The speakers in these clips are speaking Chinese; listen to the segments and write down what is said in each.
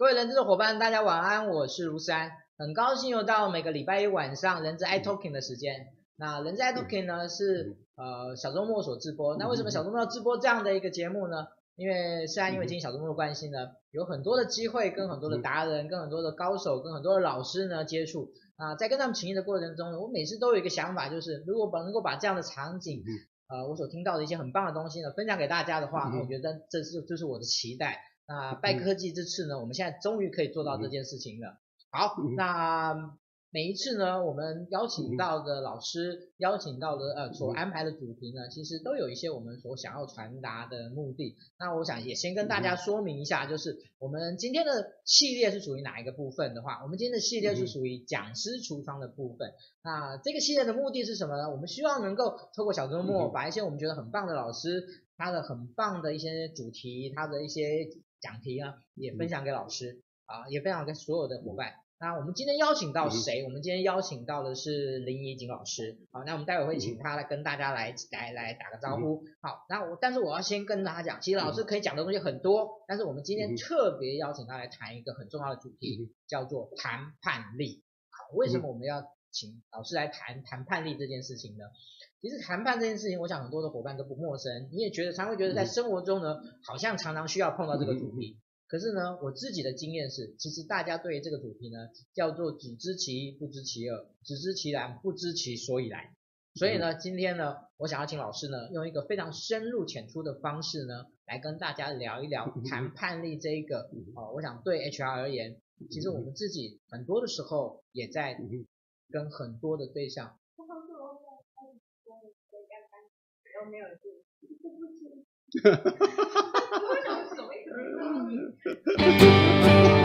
各位人资的伙伴，大家晚安，我是卢山，很高兴又到每个礼拜一晚上人资 i Talking 的时间。那人资 i Talking 呢是呃小周末所直播。那为什么小周末要直播这样的一个节目呢？因为虽然因为今天小周末的关系呢，有很多的机会跟很多的达人、跟很多的高手、跟很多的老师呢接触。啊，在跟他们请益的过程中呢，我每次都有一个想法，就是如果把能够把这样的场景，呃，我所听到的一些很棒的东西呢，分享给大家的话，我觉得这是就是我的期待。那拜科技这次呢，我们现在终于可以做到这件事情了。好，那每一次呢，我们邀请到的老师，邀请到的呃所安排的主题呢，其实都有一些我们所想要传达的目的。那我想也先跟大家说明一下，就是我们今天的系列是属于哪一个部分的话，我们今天的系列是属于讲师橱窗的部分。那这个系列的目的是什么呢？我们希望能够透过小周末，把一些我们觉得很棒的老师，他的很棒的一些主题，他的一些。讲题啊，也分享给老师啊，也分享给所有的伙伴。那我们今天邀请到谁？我们今天邀请到的是林怡景老师。好，那我们待会会请他来跟大家来来来打个招呼。好，那我但是我要先跟大家讲，其实老师可以讲的东西很多，但是我们今天特别邀请他来谈一个很重要的主题，叫做谈判力。好，为什么我们要请老师来谈谈判力这件事情呢？其实谈判这件事情，我想很多的伙伴都不陌生。你也觉得常会觉得在生活中呢，好像常常需要碰到这个主题。可是呢，我自己的经验是，其实大家对于这个主题呢，叫做只知其一不知其二，只知其然不知其所以然。所以呢，今天呢，我想要请老师呢，用一个非常深入浅出的方式呢，来跟大家聊一聊谈判力这一个。哦，我想对 HR 而言，其实我们自己很多的时候也在跟很多的对象。没有进，哈哈哈哈哈。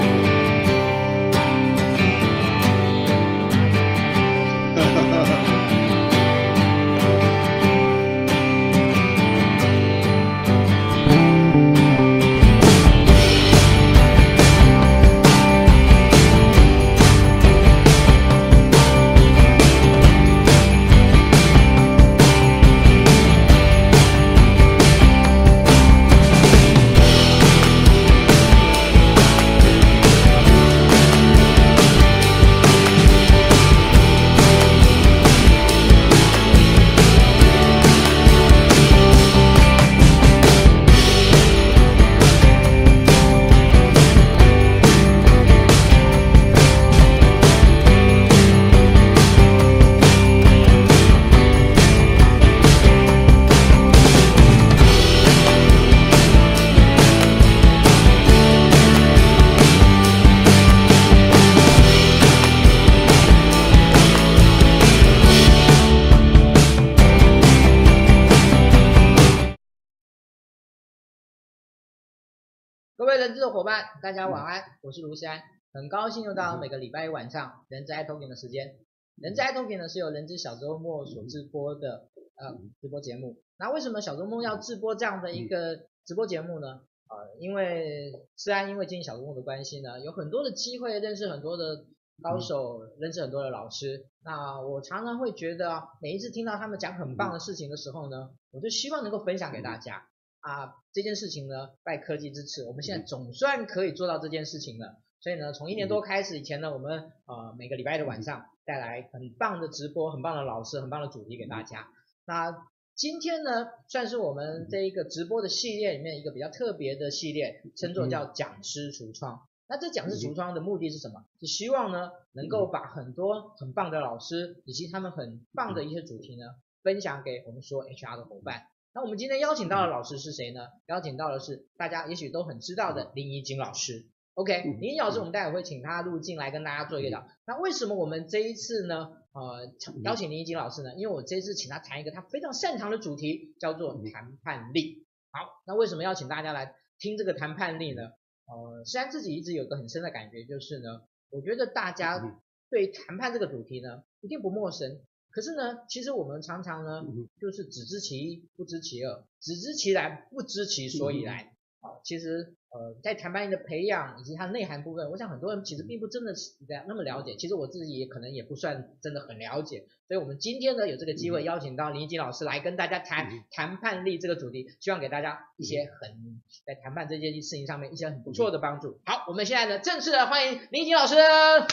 人资的伙伴，大家晚安，我是卢山，很高兴又到每个礼拜一晚上人资 i Talking 的时间。人资 i Talking 呢是由人资小周末所直播的呃直播节目。那为什么小周末要直播这样的一个直播节目呢？呃，因为虽然因为经营小周末的关系呢，有很多的机会认识很多的高手，认识很多的老师。那我常常会觉得，每一次听到他们讲很棒的事情的时候呢，我就希望能够分享给大家。啊，这件事情呢，拜科技之赐，我们现在总算可以做到这件事情了。所以呢，从一年多开始以前呢，我们呃每个礼拜的晚上带来很棒的直播，很棒的老师，很棒的主题给大家。那今天呢，算是我们这一个直播的系列里面一个比较特别的系列，称作叫讲师橱窗。那这讲师橱窗的目的是什么？是希望呢，能够把很多很棒的老师以及他们很棒的一些主题呢，分享给我们所有 HR 的伙伴。那我们今天邀请到的老师是谁呢？邀请到的是大家也许都很知道的林怡景老师。OK，林怡景老师，我们待会会请他入镜来跟大家做一个聊。那为什么我们这一次呢？呃，邀请林怡景老师呢？因为我这一次请他谈一个他非常擅长的主题，叫做谈判力。好，那为什么要请大家来听这个谈判力呢？呃，虽然自己一直有个很深的感觉，就是呢，我觉得大家对谈判这个主题呢，一定不陌生。可是呢，其实我们常常呢，就是只知其一，不知其二，只知其然，不知其所以然。啊，其实呃，在谈判力的培养以及它内涵部分，我想很多人其实并不真的是那么了解。其实我自己也可能也不算真的很了解。所以我们今天呢有这个机会邀请到林义景老师来跟大家谈谈判力这个主题，希望给大家一些很在谈判这件事情上面一些很不错的帮助。好，我们现在呢正式的欢迎林义景老师。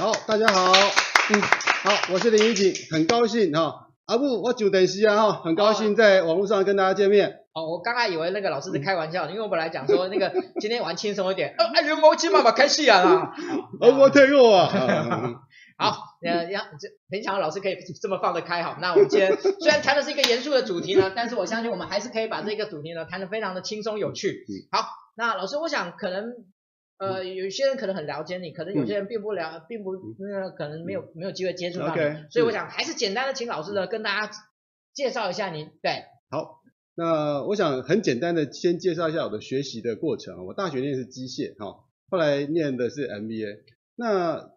好，大家好，嗯，好，我是林怡景，很高兴哈。阿布，我久等时啊哈，很高兴在网络上跟大家见面。哦，我刚刚以为那个老师在开玩笑，因为我本来讲说那个 今天玩轻松一点，哎，人毛起妈妈开戏啊啦，哦，我太弱啊。好，呃，要这平常老师可以这么放得开哈。那我们今天虽然谈的是一个严肃的主题呢，但是我相信我们还是可以把这个主题呢谈得非常的轻松有趣。好，那老师，我想可能呃有些人可能很了解你，可能有些人并不了，并不那个可能没有没有机会接触到你，okay, 所以我想还是简单的请老师呢跟大家介绍一下您。对，好。那我想很简单的先介绍一下我的学习的过程。我大学念的是机械，哈，后来念的是 MBA。那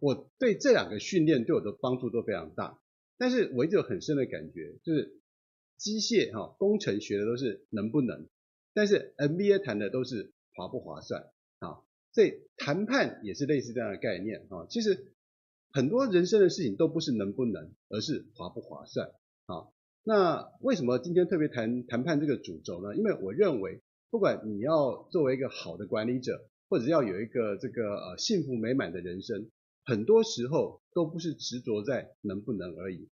我对这两个训练对我的帮助都非常大。但是我一直有很深的感觉，就是机械哈工程学的都是能不能，但是 MBA 谈的都是划不划算啊。所以谈判也是类似这样的概念啊。其实很多人生的事情都不是能不能，而是划不划算啊。那为什么今天特别谈谈判这个主轴呢？因为我认为，不管你要作为一个好的管理者，或者要有一个这个呃幸福美满的人生，很多时候都不是执着在能不能而已。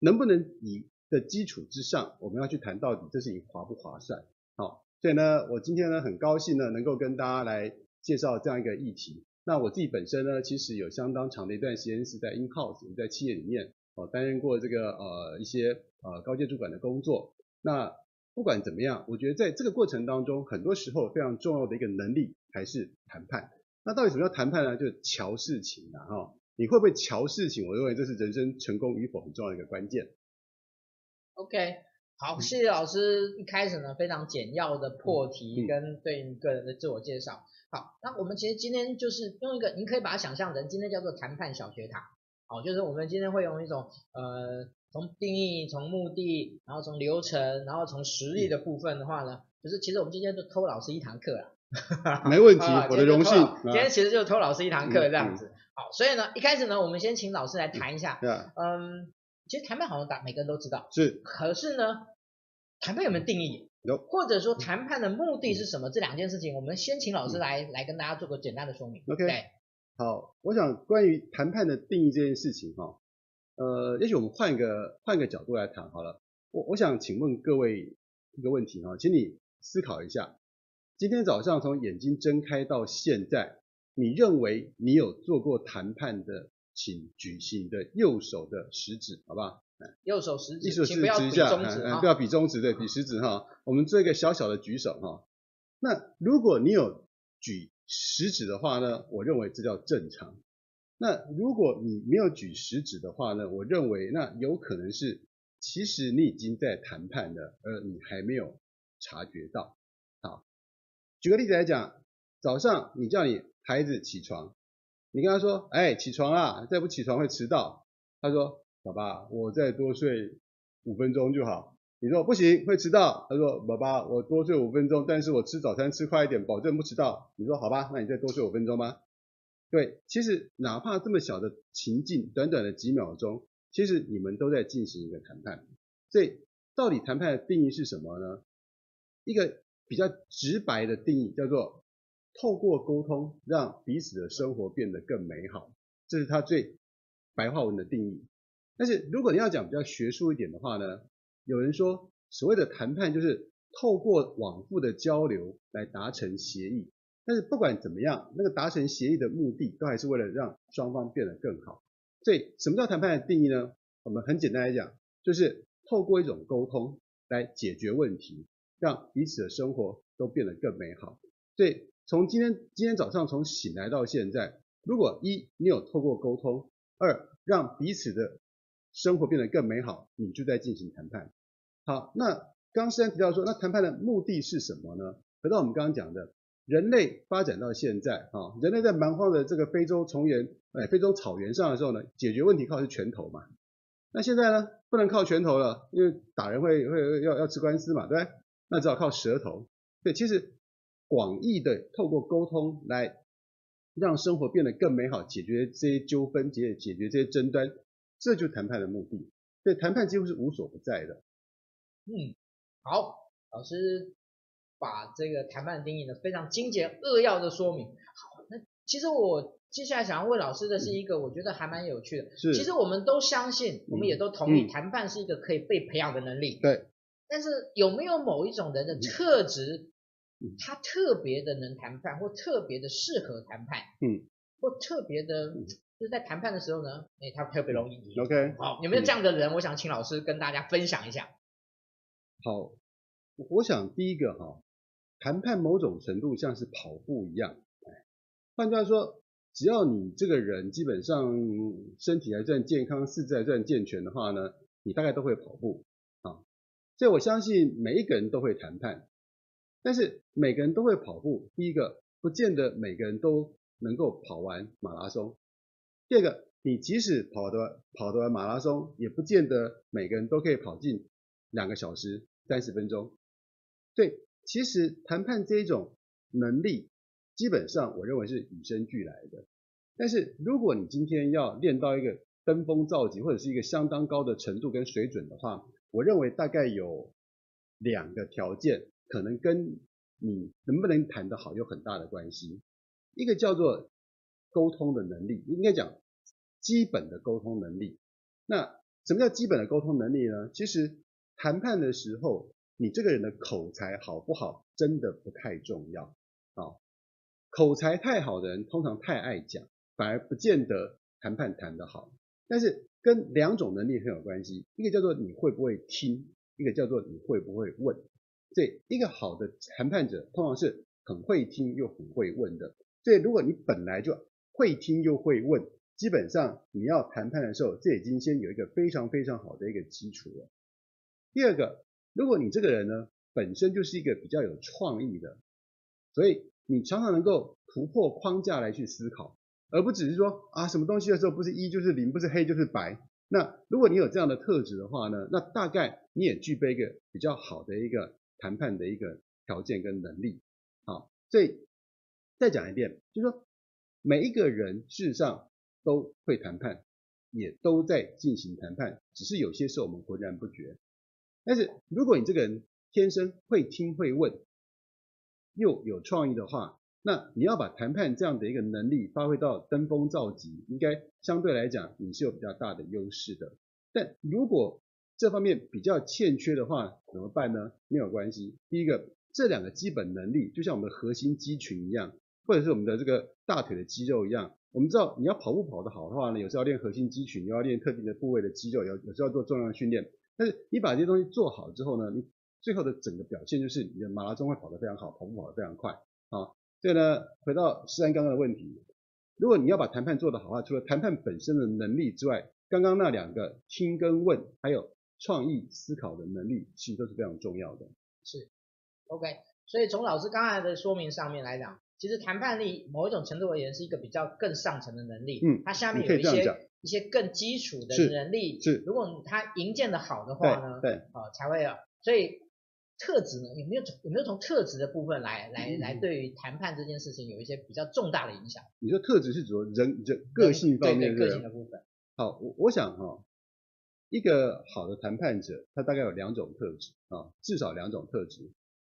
能不能以的基础之上，我们要去谈到底这事情划不划算。好，所以呢，我今天呢很高兴呢能够跟大家来介绍这样一个议题。那我自己本身呢，其实有相当长的一段时间是在 in house，在企业里面。哦，担任过这个呃一些呃高阶主管的工作。那不管怎么样，我觉得在这个过程当中，很多时候非常重要的一个能力还是谈判。那到底什么叫谈判呢？就是乔事情啊，哈，你会不会瞧事情？我认为这是人生成功与否很重要的一个关键。OK，好，谢谢老师一开始呢非常简要的破题跟对你个人的自我介绍。好，那我们其实今天就是用一个，您可以把它想象成今天叫做谈判小学堂。好，就是我们今天会用一种呃，从定义、从目的，然后从流程，然后从实力的部分的话呢，就是其实我们今天就偷老师一堂课了。没问题，我的荣幸。今天其实就是偷老师一堂课这样子。好，所以呢，一开始呢，我们先请老师来谈一下。嗯，其实谈判好像大每个人都知道。是。可是呢，谈判有没有定义？有。或者说谈判的目的是什么？这两件事情，我们先请老师来来跟大家做个简单的说明。OK。对。好，我想关于谈判的定义这件事情哈，呃，也许我们换一个换一个角度来谈好了。我我想请问各位一个问题哈，请你思考一下，今天早上从眼睛睁开到现在，你认为你有做过谈判的，请举起你的右手的食指，好不好？右手食指，请不要比中指，不要比中指，对，比食指哈。我们做一个小小的举手哈。那如果你有举食指的话呢，我认为这叫正常。那如果你没有举食指的话呢，我认为那有可能是，其实你已经在谈判了，而你还没有察觉到。好，举个例子来讲，早上你叫你孩子起床，你跟他说，哎，起床啦，再不起床会迟到。他说，爸爸，我再多睡五分钟就好。你说不行，会迟到。他说：“爸爸，我多睡五分钟，但是我吃早餐吃快一点，保证不迟到。”你说好吧，那你再多睡五分钟吧。对，其实哪怕这么小的情境，短短的几秒钟，其实你们都在进行一个谈判。所以，到底谈判的定义是什么呢？一个比较直白的定义叫做透过沟通，让彼此的生活变得更美好，这是它最白话文的定义。但是如果你要讲比较学术一点的话呢？有人说，所谓的谈判就是透过往复的交流来达成协议。但是不管怎么样，那个达成协议的目的都还是为了让双方变得更好。所以，什么叫谈判的定义呢？我们很简单来讲，就是透过一种沟通来解决问题，让彼此的生活都变得更美好。所以，从今天今天早上从醒来到现在，如果一你有透过沟通，二让彼此的生活变得更美好，你就在进行谈判。好，那刚刚虽然提到说，那谈判的目的是什么呢？回到我们刚刚讲的，人类发展到现在，啊，人类在蛮荒的这个非洲丛原，哎，非洲草原上的时候呢，解决问题靠的是拳头嘛。那现在呢，不能靠拳头了，因为打人会会要要吃官司嘛，对不对？那只好靠舌头。对，其实广义的透过沟通来让生活变得更美好，解决这些纠纷，解解决这些争端，这就是谈判的目的。所以谈判几乎是无所不在的。嗯，好，老师把这个谈判定义呢非常精简扼要的说明。好，那其实我接下来想要问老师的是一个，我觉得还蛮有趣的。是。其实我们都相信，我们也都同意，嗯、谈判是一个可以被培养的能力。对。但是有没有某一种人的特质，他特别的能谈判，或特别的适合谈判？嗯。或特别的，就是在谈判的时候呢，哎，他特别容易赢。OK。好，有没有这样的人？我想请老师跟大家分享一下。好，我想第一个哈，谈判某种程度像是跑步一样，换句话说，只要你这个人基本上身体还算健康，四肢还算健全的话呢，你大概都会跑步啊。所以我相信每一个人都会谈判，但是每个人都会跑步，第一个不见得每个人都能够跑完马拉松，第二个你即使跑得跑得完马拉松，也不见得每个人都可以跑进两个小时三十分钟，对，其实谈判这一种能力，基本上我认为是与生俱来的。但是如果你今天要练到一个登峰造极，或者是一个相当高的程度跟水准的话，我认为大概有两个条件，可能跟你能不能谈得好有很大的关系。一个叫做沟通的能力，应该讲基本的沟通能力。那什么叫基本的沟通能力呢？其实谈判的时候，你这个人的口才好不好，真的不太重要啊。口才太好的人，通常太爱讲，反而不见得谈判谈得好。但是跟两种能力很有关系，一个叫做你会不会听，一个叫做你会不会问。所以一个好的谈判者，通常是很会听又很会问的。所以如果你本来就会听又会问，基本上你要谈判的时候，这已经先有一个非常非常好的一个基础了。第二个，如果你这个人呢，本身就是一个比较有创意的，所以你常常能够突破框架来去思考，而不只是说啊什么东西的时候不是一就是零，不是黑就是白。那如果你有这样的特质的话呢，那大概你也具备一个比较好的一个谈判的一个条件跟能力。好，所以再讲一遍，就是说每一个人事实上。都会谈判，也都在进行谈判，只是有些时候我们浑然不觉。但是如果你这个人天生会听会问，又有创意的话，那你要把谈判这样的一个能力发挥到登峰造极，应该相对来讲你是有比较大的优势的。但如果这方面比较欠缺的话，怎么办呢？没有关系。第一个，这两个基本能力就像我们的核心肌群一样，或者是我们的这个大腿的肌肉一样。我们知道，你要跑步跑得好的话呢，有时候要练核心肌群，又要练特定的部位的肌肉，有有时候要做重量训练。但是你把这些东西做好之后呢，你最后的整个表现就是你的马拉松会跑得非常好，跑步跑得非常快。啊，所以呢，回到诗安刚刚的问题，如果你要把谈判做得好的话，除了谈判本身的能力之外，刚刚那两个听跟问，还有创意思考的能力，其实都是非常重要的。是，OK。所以从老师刚才的说明上面来讲。其实谈判力某一种程度而言是一个比较更上层的能力，嗯，它下面有一些一些更基础的能力，是，如果它营建的好的话呢，对，啊、呃，才会有。所以特质呢，有没有从有没有从特质的部分来来来对于谈判这件事情有一些比较重大的影响？你说特质是指人人个性方面，个性的部分。好，我我想哈、哦，一个好的谈判者，他大概有两种特质啊，至少两种特质，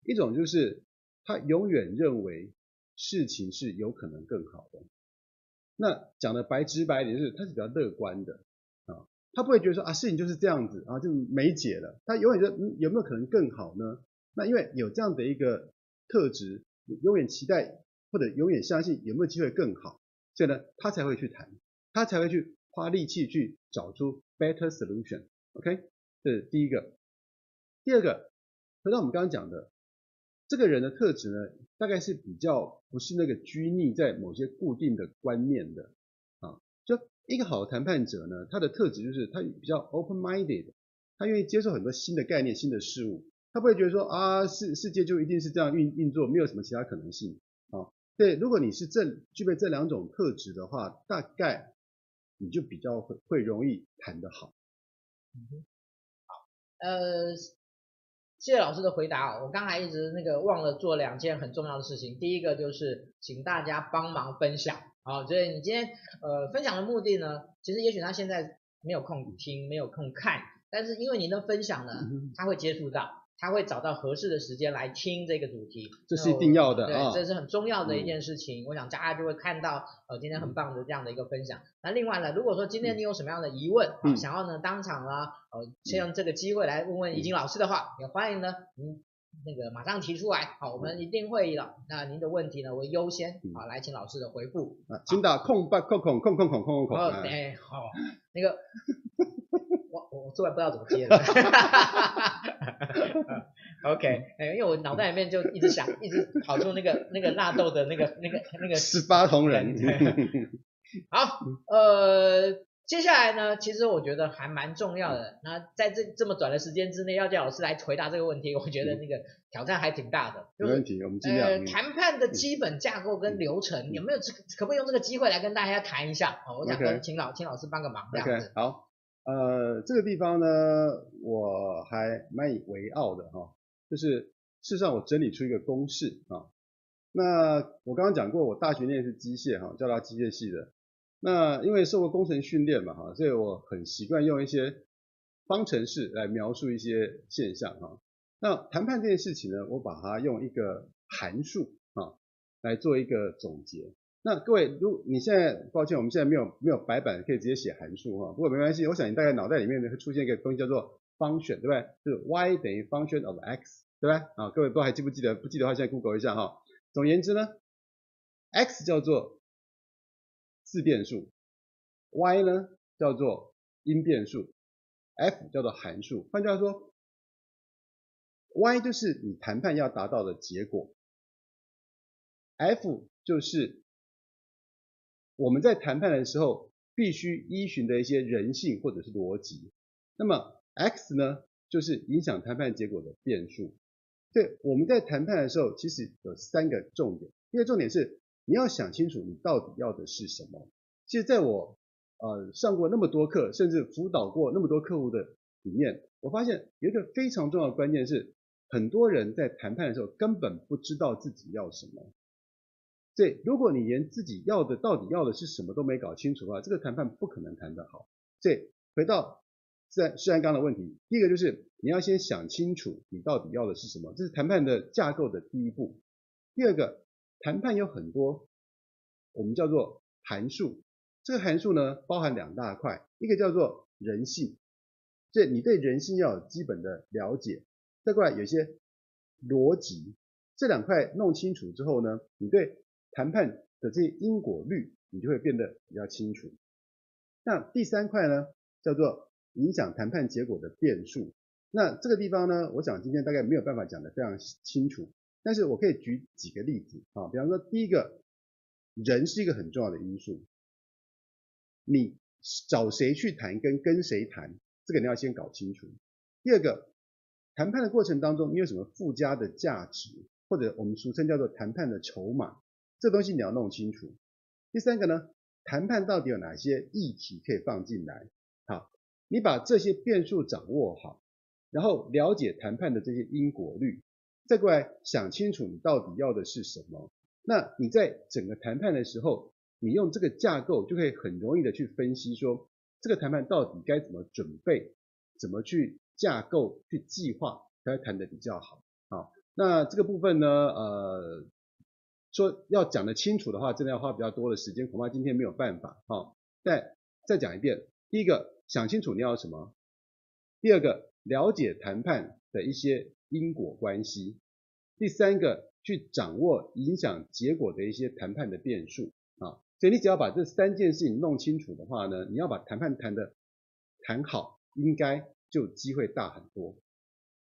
一种就是他永远认为。事情是有可能更好的。那讲的白直白一点，就是他是比较乐观的啊，他不会觉得说啊，事情就是这样子啊，就没解了。他永远觉得嗯，有没有可能更好呢？那因为有这样的一个特质，永远期待或者永远相信有没有机会更好，所以呢，他才会去谈，他才会去花力气去找出 better solution。OK，这是第一个。第二个，回到我们刚刚讲的。这个人的特质呢，大概是比较不是那个拘泥在某些固定的观念的啊。就一个好的谈判者呢，他的特质就是他比较 open-minded，他愿意接受很多新的概念、新的事物，他不会觉得说啊，世世界就一定是这样运运作，没有什么其他可能性啊。对，如果你是这具备这两种特质的话，大概你就比较会会容易谈得好。嗯。好，呃。谢谢老师的回答哦。我刚才一直那个忘了做两件很重要的事情，第一个就是请大家帮忙分享啊，所以你今天呃分享的目的呢，其实也许他现在没有空听，没有空看，但是因为您的分享呢，他会接触到。他会找到合适的时间来听这个主题，这是一定要的，对，哦、这是很重要的一件事情。嗯、我想大家就会看到，呃，今天很棒的这样的一个分享。嗯、那另外呢，如果说今天你有什么样的疑问，嗯、想要呢当场呢，呃，先用这个机会来问问怡静老师的话，嗯、也欢迎呢您那个马上提出来，好，我们一定会的。那您的问题呢为优先，好，来请老师的回复。啊，请打空八空空空空空空空。哦，对，好，那个。我突然不知道怎么接了，OK，哎，因为我脑袋里面就一直想，一直跑出那个那个纳豆的那个那个那个十八铜人。好，呃，接下来呢，其实我觉得还蛮重要的。那在这这么短的时间之内，要叫老师来回答这个问题，我觉得那个挑战还挺大的。没问题，我们尽量。呃，谈判的基本架构跟流程，有没有可不可以用这个机会来跟大家谈一下？哦，我想跟请老请老师帮个忙，这样子。好。呃，这个地方呢，我还蛮以为傲的哈，就是事实上我整理出一个公式啊。那我刚刚讲过，我大学念的是机械哈，叫它机械系的。那因为受过工程训练嘛哈，所以我很习惯用一些方程式来描述一些现象哈。那谈判这件事情呢，我把它用一个函数啊来做一个总结。那各位，如你现在，抱歉，我们现在没有没有白板可以直接写函数哈，不过没关系，我想你大概脑袋里面呢会出现一个东西叫做 function，对不对？就是 y 等于 function of x，对不对？啊，各位不知道还记不记得？不记得的话，现在 Google 一下哈。总言之呢，x 叫做自变数，y 呢叫做因变数，f 叫做函数。换句话说，y 就是你谈判要达到的结果，f 就是我们在谈判的时候，必须依循的一些人性或者是逻辑。那么 X 呢，就是影响谈判结果的变数。对，我们在谈判的时候，其实有三个重点。第一个重点是，你要想清楚你到底要的是什么。其实在我呃上过那么多课，甚至辅导过那么多客户的里面，我发现有一个非常重要的关键是，很多人在谈判的时候根本不知道自己要什么。这，如果你连自己要的到底要的是什么都没搞清楚的话，这个谈判不可能谈得好。所以回到自然自然刚的问题，第一个就是你要先想清楚你到底要的是什么，这是谈判的架构的第一步。第二个，谈判有很多我们叫做函数，这个函数呢包含两大块，一个叫做人性，所以你对人性要有基本的了解。再过来有些逻辑，这两块弄清楚之后呢，你对谈判的这些因果律，你就会变得比较清楚。那第三块呢，叫做影响谈判结果的变数。那这个地方呢，我想今天大概没有办法讲得非常清楚，但是我可以举几个例子啊。比方说，第一个，人是一个很重要的因素。你找谁去谈，跟跟谁谈，这个你要先搞清楚。第二个，谈判的过程当中，你有什么附加的价值，或者我们俗称叫做谈判的筹码。这东西你要弄清楚。第三个呢，谈判到底有哪些议题可以放进来？好，你把这些变数掌握好，然后了解谈判的这些因果律，再过来想清楚你到底要的是什么。那你在整个谈判的时候，你用这个架构就可以很容易的去分析说，这个谈判到底该怎么准备，怎么去架构、去计划，才会谈得比较好。好，那这个部分呢，呃。说要讲得清楚的话，真的要花比较多的时间，恐怕今天没有办法。好，再再讲一遍，第一个想清楚你要什么，第二个了解谈判的一些因果关系，第三个去掌握影响结果的一些谈判的变数啊。所以你只要把这三件事情弄清楚的话呢，你要把谈判谈的谈好，应该就机会大很多。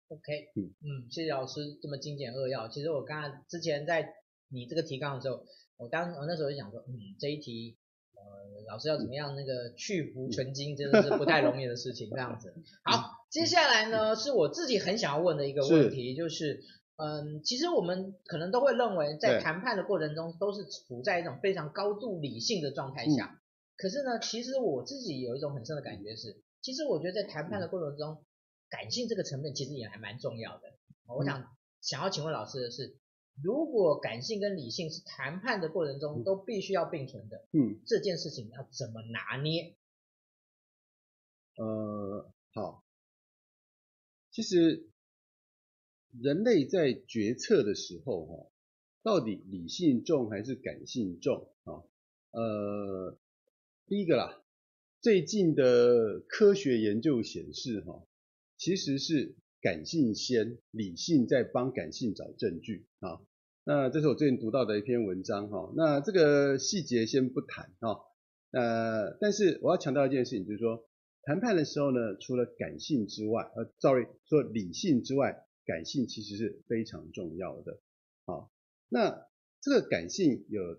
OK，嗯嗯，谢谢老师这么精简扼要。其实我刚才之前在。你这个提纲的时候，我当我那时候就想说，嗯，这一题，呃，老师要怎么样那个去芜存菁，真的是不太容易的事情，这样子。好，接下来呢是我自己很想要问的一个问题，就是，嗯，其实我们可能都会认为，在谈判的过程中都是处在一种非常高度理性的状态下，可是呢，其实我自己有一种很深的感觉是，其实我觉得在谈判的过程中，感性这个层面其实也还蛮重要的。我想想要请问老师的是，如果感性跟理性是谈判的过程中都必须要并存的，嗯，这件事情要怎么拿捏？呃，好，其实人类在决策的时候，哈，到底理性重还是感性重啊？呃，第一个啦，最近的科学研究显示，哈，其实是感性先，理性在帮感性找证据啊。那这是我最近读到的一篇文章哈，那这个细节先不谈哈，呃，但是我要强调一件事情，就是说谈判的时候呢，除了感性之外，呃，sorry，说理性之外，感性其实是非常重要的。好，那这个感性有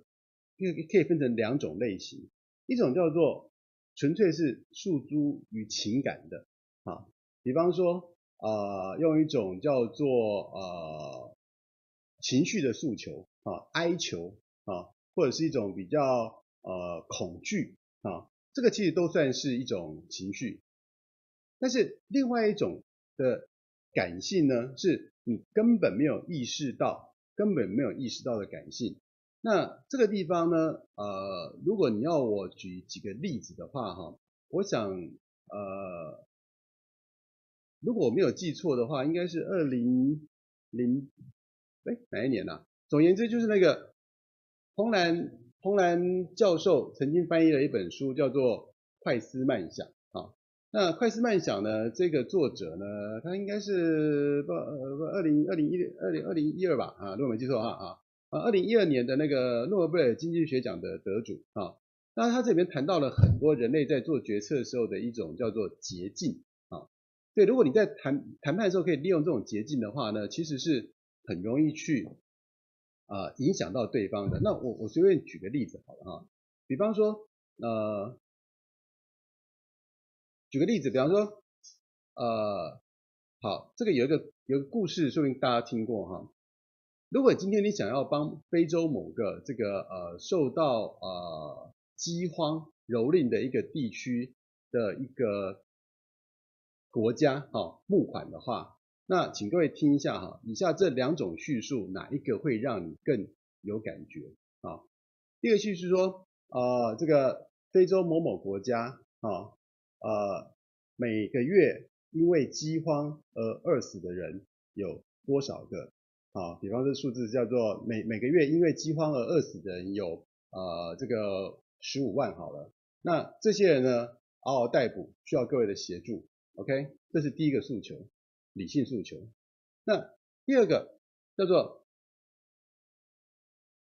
可以可以分成两种类型，一种叫做纯粹是诉诸于情感的，啊，比方说，呃，用一种叫做呃。情绪的诉求啊，哀求啊，或者是一种比较呃恐惧啊，这个其实都算是一种情绪。但是另外一种的感性呢，是你根本没有意识到，根本没有意识到的感性。那这个地方呢，呃，如果你要我举几个例子的话哈，我想呃，如果我没有记错的话，应该是二零零。哎，哪一年呐、啊？总言之，就是那个彭兰彭兰教授曾经翻译了一本书，叫做《快思慢想》啊。那《快思慢想》呢，这个作者呢，他应该是不呃二零二零一二零二零一二吧啊，如果没记错啊啊啊二零一二年的那个诺贝尔经济学奖的得主啊。那他这里面谈到了很多人类在做决策的时候的一种叫做捷径。对，如果你在谈谈判的时候可以利用这种捷径的话呢，其实是。很容易去啊、呃、影响到对方的。那我我随便举个例子好了哈，比方说呃，举个例子，比方说呃，好，这个有一个有一个故事，说不定大家听过哈。如果今天你想要帮非洲某个这个呃受到呃饥荒蹂躏的一个地区的一个国家哈募款的话。那请各位听一下哈，以下这两种叙述哪一个会让你更有感觉啊？第一个叙述说，呃，这个非洲某某国家啊，呃，每个月因为饥荒而饿死的人有多少个？啊，比方这数字叫做每每个月因为饥荒而饿死的人有呃这个十五万好了。那这些人呢，嗷嗷待哺，需要各位的协助。OK，这是第一个诉求。理性诉求。那第二个叫做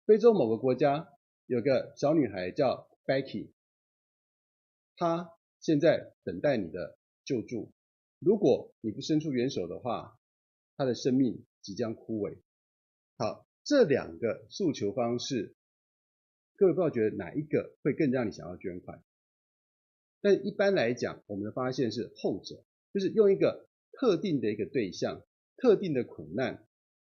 非洲某个国家有个小女孩叫 Becky，她现在等待你的救助。如果你不伸出援手的话，她的生命即将枯萎。好，这两个诉求方式，各位不知道觉得哪一个会更让你想要捐款？但一般来讲，我们的发现是后者，就是用一个。特定的一个对象，特定的苦难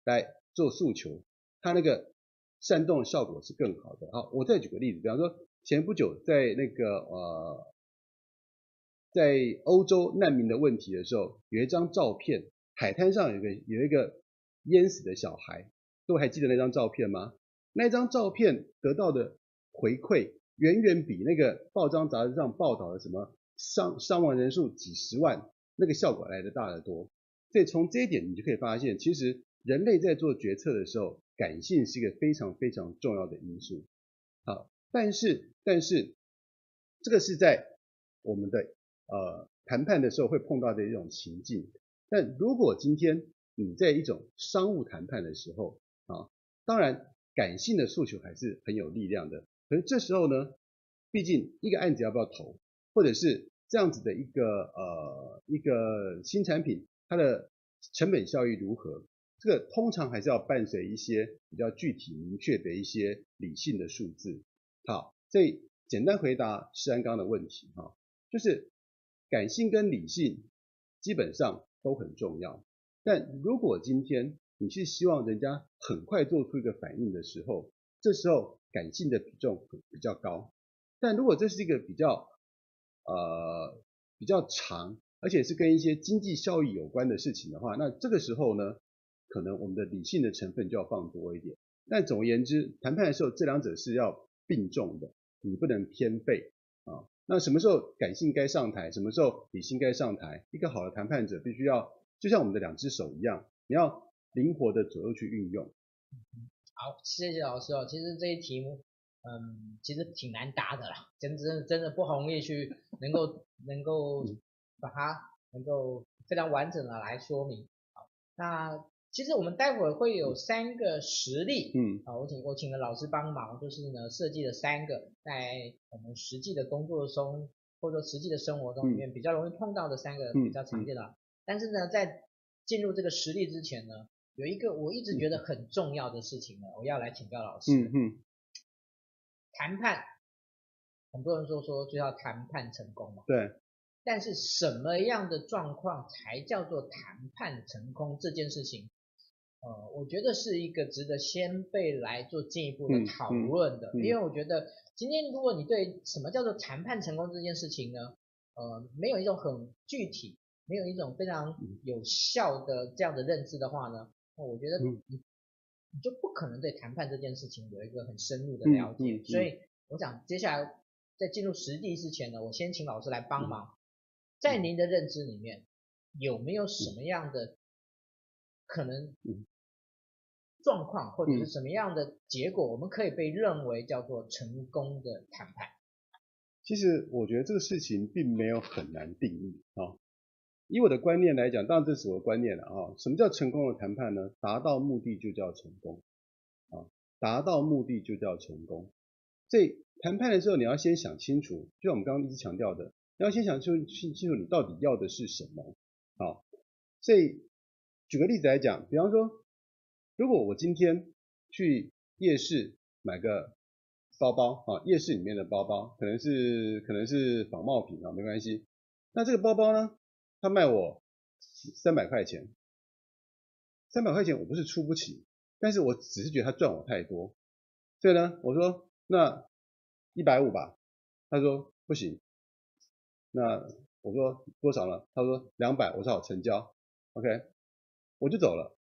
来做诉求，它那个煽动效果是更好的。好，我再举个例子，比方说前不久在那个呃，在欧洲难民的问题的时候，有一张照片，海滩上有一个有一个淹死的小孩，各位还记得那张照片吗？那张照片得到的回馈远远比那个报章杂志上报道的什么伤伤亡人数几十万。那个效果来得大得多，所以从这一点你就可以发现，其实人类在做决策的时候，感性是一个非常非常重要的因素。好，但是但是这个是在我们的呃谈判的时候会碰到的一种情境。但如果今天你在一种商务谈判的时候啊，当然感性的诉求还是很有力量的。可是这时候呢，毕竟一个案子要不要投，或者是这样子的一个呃一个新产品，它的成本效益如何？这个通常还是要伴随一些比较具体明确的一些理性的数字。好，所以简单回答施安刚的问题哈，就是感性跟理性基本上都很重要。但如果今天你是希望人家很快做出一个反应的时候，这时候感性的比重比较高。但如果这是一个比较呃，比较长，而且是跟一些经济效益有关的事情的话，那这个时候呢，可能我们的理性的成分就要放多一点。但总而言之，谈判的时候，这两者是要并重的，你不能偏废啊。那什么时候感性该上台，什么时候理性该上台？一个好的谈判者必须要，就像我们的两只手一样，你要灵活的左右去运用。好，谢谢老师哦。其实这一题目，嗯，其实挺难答的啦，真真真的不容易去能够能够把它能够非常完整的来说明。好，那其实我们待会儿会有三个实例，嗯，啊，我请我请了老师帮忙，就是呢设计了三个在我们实际的工作中或者说实际的生活中里面比较容易碰到的三个比较常见的。但是呢，在进入这个实例之前呢，有一个我一直觉得很重要的事情呢，我要来请教老师。嗯嗯。谈判，很多人说说就要谈判成功嘛。对。但是什么样的状况才叫做谈判成功这件事情？呃，我觉得是一个值得先辈来做进一步的讨论的。因为我觉得今天如果你对什么叫做谈判成功这件事情呢，呃，没有一种很具体，没有一种非常有效的这样的认知的话呢？我觉得你你就不可能对谈判这件事情有一个很深入的了解，所以我想接下来在进入实地之前呢，我先请老师来帮忙，在您的认知里面有没有什么样的可能状况或者是什么样的结果，我们可以被认为叫做成功的谈判？其实我觉得这个事情并没有很难定义啊。以我的观念来讲，当然这是我的观念了啊。什么叫成功的谈判呢？达到目的就叫成功啊，达到目的就叫成功。所以谈判的时候，你要先想清楚，就像我们刚刚一直强调的，你要先想清清清楚你到底要的是什么啊。所以举个例子来讲，比方说，如果我今天去夜市买个包包啊，夜市里面的包包可能是可能是仿冒品啊，没关系。那这个包包呢？他卖我三百块钱，三百块钱我不是出不起，但是我只是觉得他赚我太多，所以呢，我说那一百五吧，他说不行，那我说多少呢？他说两百，我说好成交，OK，我就走了。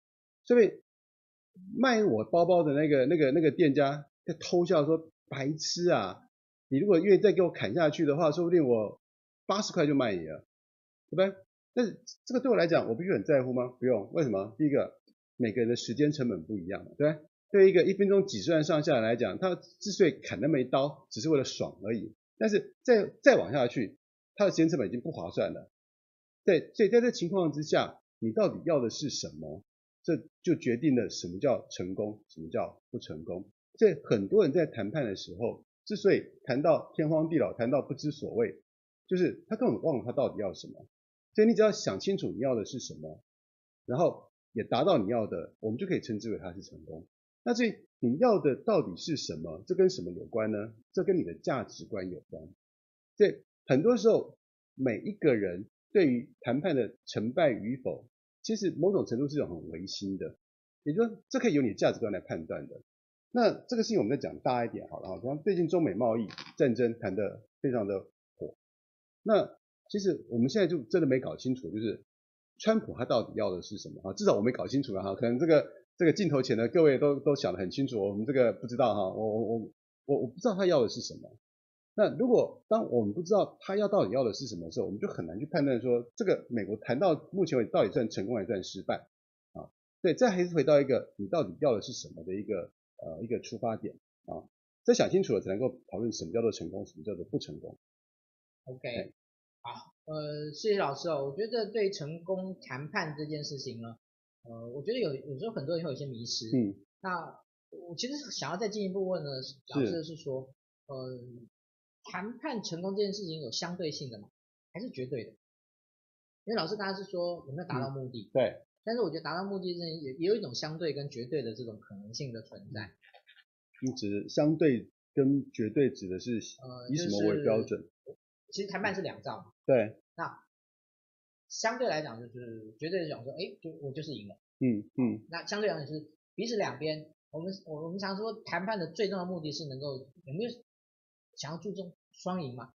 所以卖我包包的那个那个那个店家在偷笑说白痴啊，你如果愿意再给我砍下去的话，说不定我八十块就卖你了。对不对？但是这个对我来讲，我必须很在乎吗？不用。为什么？第一个，每个人的时间成本不一样，对不对？对一个一分钟几十万上下来讲，他之所以砍那么一刀，只是为了爽而已。但是再再往下去，他的时间成本已经不划算了。对，所以在这情况之下，你到底要的是什么？这就决定了什么叫成功，什么叫不成功。所以很多人在谈判的时候，之所以谈到天荒地老，谈到不知所谓，就是他根本忘了他到底要什么。所以你只要想清楚你要的是什么，然后也达到你要的，我们就可以称之为它是成功。那至于你要的到底是什么？这跟什么有关呢？这跟你的价值观有关。所以很多时候，每一个人对于谈判的成败与否，其实某种程度是一种很唯心的，也就是说，这可以由你的价值观来判断的。那这个事情我们再讲大一点好了哈，比方最近中美贸易战争谈得非常的火，那。其实我们现在就真的没搞清楚，就是川普他到底要的是什么啊？至少我没搞清楚了哈。可能这个这个镜头前的各位都都想得很清楚，我们这个不知道哈。我我我我我不知道他要的是什么。那如果当我们不知道他要到底要的是什么的时候，我们就很难去判断说这个美国谈到目前为止到底算成功还是算失败啊？对，这还是回到一个你到底要的是什么的一个呃一个出发点啊。再想清楚了才能够讨论什么叫做成功，什么叫做不成功。OK。好，呃，谢谢老师哦。我觉得对成功谈判这件事情呢，呃，我觉得有有时候很多人会有一些迷失。嗯。那我其实想要再进一步问呢，老师是说，是呃，谈判成功这件事情有相对性的吗？还是绝对的？因为老师刚才是说有没有达到目的？嗯、对。但是我觉得达到目的这也也有一种相对跟绝对的这种可能性的存在。你指相对跟绝对指的是以什么为标准？呃其实谈判是两造嘛，对。那相对来讲就是绝对讲说，哎，就我就是赢了。嗯嗯。那相对来讲是彼此两边，我们我我们常说谈判的最重要的目的是能够有没有想要注重双赢嘛？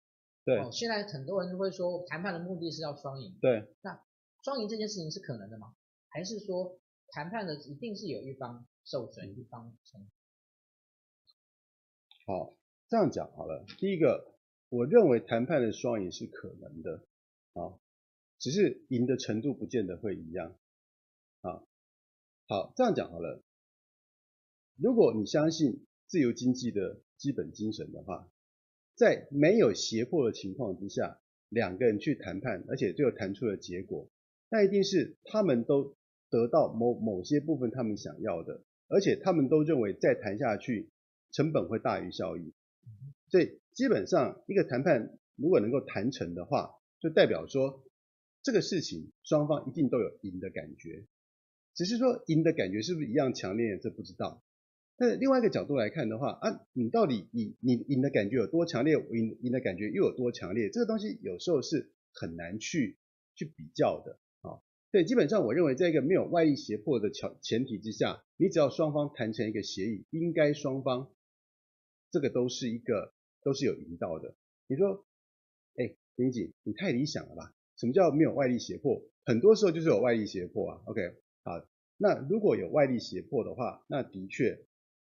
对。哦，现在很多人都会说谈判的目的是要双赢。对。那双赢这件事情是可能的吗？还是说谈判的一定是有一方受损，一方成。好，这样讲好了。第一个，我认为谈判的双赢是可能的，啊，只是赢的程度不见得会一样，啊，好，这样讲好了。如果你相信自由经济的基本精神的话，在没有胁迫的情况之下，两个人去谈判，而且最后谈出了结果，那一定是他们都得到某某些部分他们想要的，而且他们都认为再谈下去成本会大于效益。所以基本上一个谈判如果能够谈成的话，就代表说这个事情双方一定都有赢的感觉，只是说赢的感觉是不是一样强烈，这不知道。但另外一个角度来看的话，啊，你到底你你赢的感觉有多强烈，赢赢的感觉又有多强烈？这个东西有时候是很难去去比较的啊。对，基本上我认为在一个没有外力胁迫的前前提之下，你只要双方谈成一个协议，应该双方这个都是一个都是有引导的。你说，哎，林姐，你太理想了吧？什么叫没有外力胁迫？很多时候就是有外力胁迫啊。OK，好，那如果有外力胁迫的话，那的确。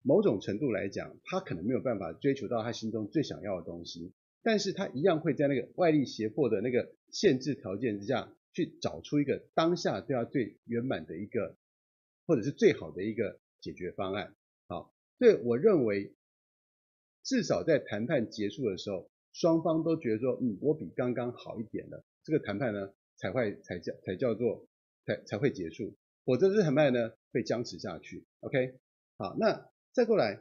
某种程度来讲，他可能没有办法追求到他心中最想要的东西，但是他一样会在那个外力胁迫的那个限制条件之下，去找出一个当下对他最圆满的一个，或者是最好的一个解决方案。好，所以我认为，至少在谈判结束的时候，双方都觉得说，嗯，我比刚刚好一点了，这个谈判呢才会才叫才叫做才才会结束，否则这谈判呢会僵持下去。OK，好，那。再过来，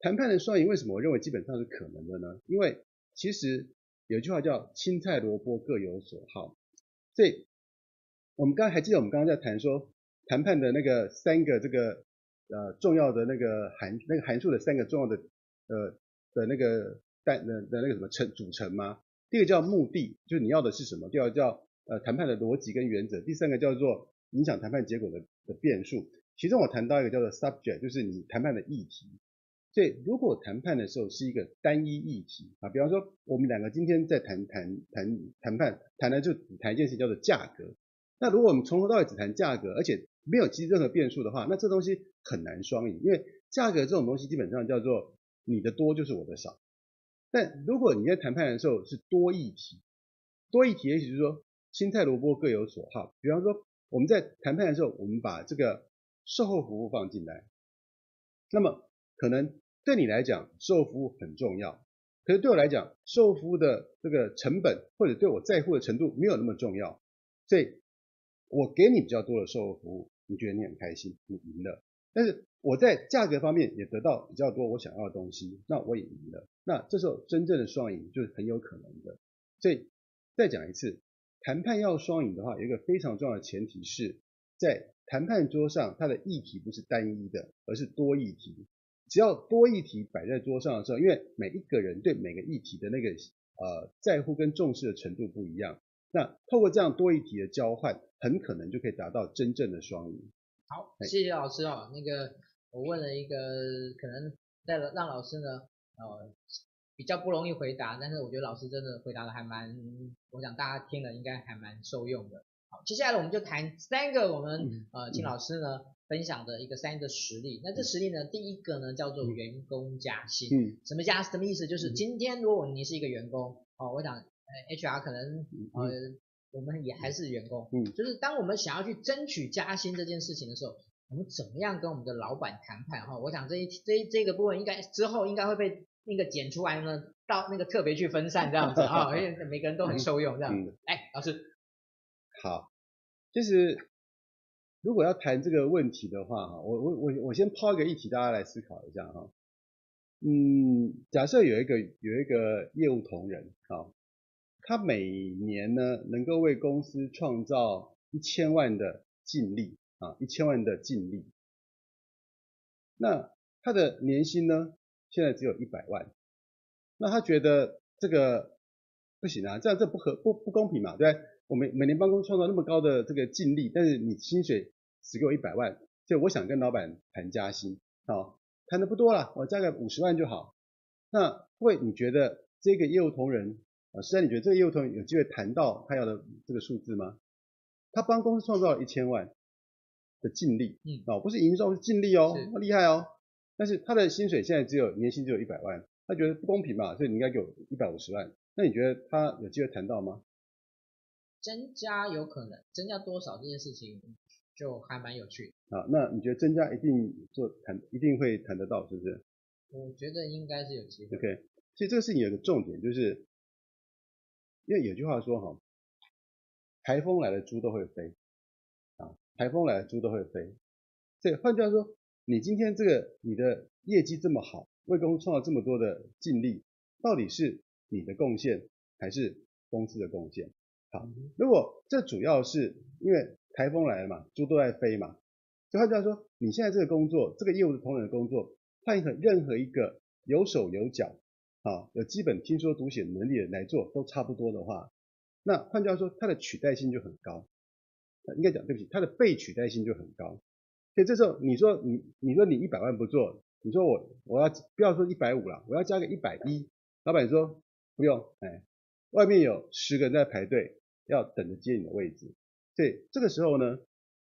谈判的双赢为什么我认为基本上是可能的呢？因为其实有句话叫“青菜萝卜各有所好”，所以我们刚还记得我们刚刚在谈说谈判的那个三个这个呃重要的那个函那个函数的三个重要的呃的那个单的的那个什么成组成吗？第一个叫目的，就是你要的是什么；第二个叫呃谈判的逻辑跟原则；第三个叫做影响谈判结果的的变数。其中我谈到一个叫做 subject，就是你谈判的议题。所以如果谈判的时候是一个单一议题啊，比方说我们两个今天在谈谈谈谈判，谈的就只谈一件事叫做价格。那如果我们从头到尾只谈价格，而且没有其实任何变数的话，那这东西很难双赢，因为价格这种东西基本上叫做你的多就是我的少。但如果你在谈判的时候是多议题，多议题也许就是说青菜萝卜各有所好。比方说我们在谈判的时候，我们把这个售后服务放进来，那么可能对你来讲，售后服务很重要，可是对我来讲，售后服务的这个成本或者对我在乎的程度没有那么重要，所以我给你比较多的售后服务，你觉得你很开心，你赢了。但是我在价格方面也得到比较多我想要的东西，那我也赢了。那这时候真正的双赢就是很有可能的。所以再讲一次，谈判要双赢的话，有一个非常重要的前提是在。谈判桌上，它的议题不是单一的，而是多议题。只要多议题摆在桌上的时候，因为每一个人对每个议题的那个呃在乎跟重视的程度不一样，那透过这样多议题的交换，很可能就可以达到真正的双赢。好，谢谢老师哦。那个我问了一个可能在让老师呢呃比较不容易回答，但是我觉得老师真的回答的还蛮，我想大家听了应该还蛮受用的。好，接下来我们就谈三个我们呃请老师呢分享的一个三个实例。那这实例呢，第一个呢叫做员工加薪。嗯，什么加什么意思？就是今天如果你是一个员工，哦，我想 HR 可能呃我们也还是员工。嗯，就是当我们想要去争取加薪这件事情的时候，我们怎么样跟我们的老板谈判？哈，我想这一这一这个部分应该之后应该会被那个剪出来呢，到那个特别去分散这样子啊，因为 每个人都很受用这样子。来，老师。好，就是如果要谈这个问题的话，哈，我我我我先抛一个议题，大家来思考一下哈。嗯，假设有一个有一个业务同仁，啊，他每年呢能够为公司创造一千万的净利，啊，一千万的净利。那他的年薪呢，现在只有一百万，那他觉得这个不行啊，这样这不合不不公平嘛，对不对？我每每年帮公司创造那么高的这个净利，但是你薪水只给我一百万，所以我想跟老板谈加薪，好，谈的不多了，我加个五十万就好。那会你觉得这个业务同仁啊，实在你觉得这个业务同仁有机会谈到他要的这个数字吗？他帮公司创造了一千万，的净利，嗯，哦，不是营收是净利哦，他厉害哦。但是他的薪水现在只有年薪只有一百万，他觉得不公平嘛，所以你应该给我一百五十万。那你觉得他有机会谈到吗？增加有可能，增加多少这件事情就还蛮有趣的。啊，那你觉得增加一定做谈，一定会谈得到，是不是？我觉得应该是有机会。OK，所以这个事情有个重点，就是因为有句话说哈，台风来了猪都会飞，啊，台风来了猪都会飞。所以换句话说，你今天这个你的业绩这么好，为公司创造这么多的净利，到底是你的贡献还是公司的贡献？好，如果这主要是因为台风来了嘛，猪都在飞嘛，所以换句话说，你现在这个工作，这个业务的同仁的工作，换一个任何一个有手有脚，啊，有基本听说读写能力的来做，都差不多的话，那换句话说，它的取代性就很高。应该讲对不起，它的被取代性就很高。所以这时候你说你你说你一百万不做，你说我我要不要说一百五了，我要加个一百一，老板说不用，哎，外面有十个人在排队要等着接你的位置，所以这个时候呢，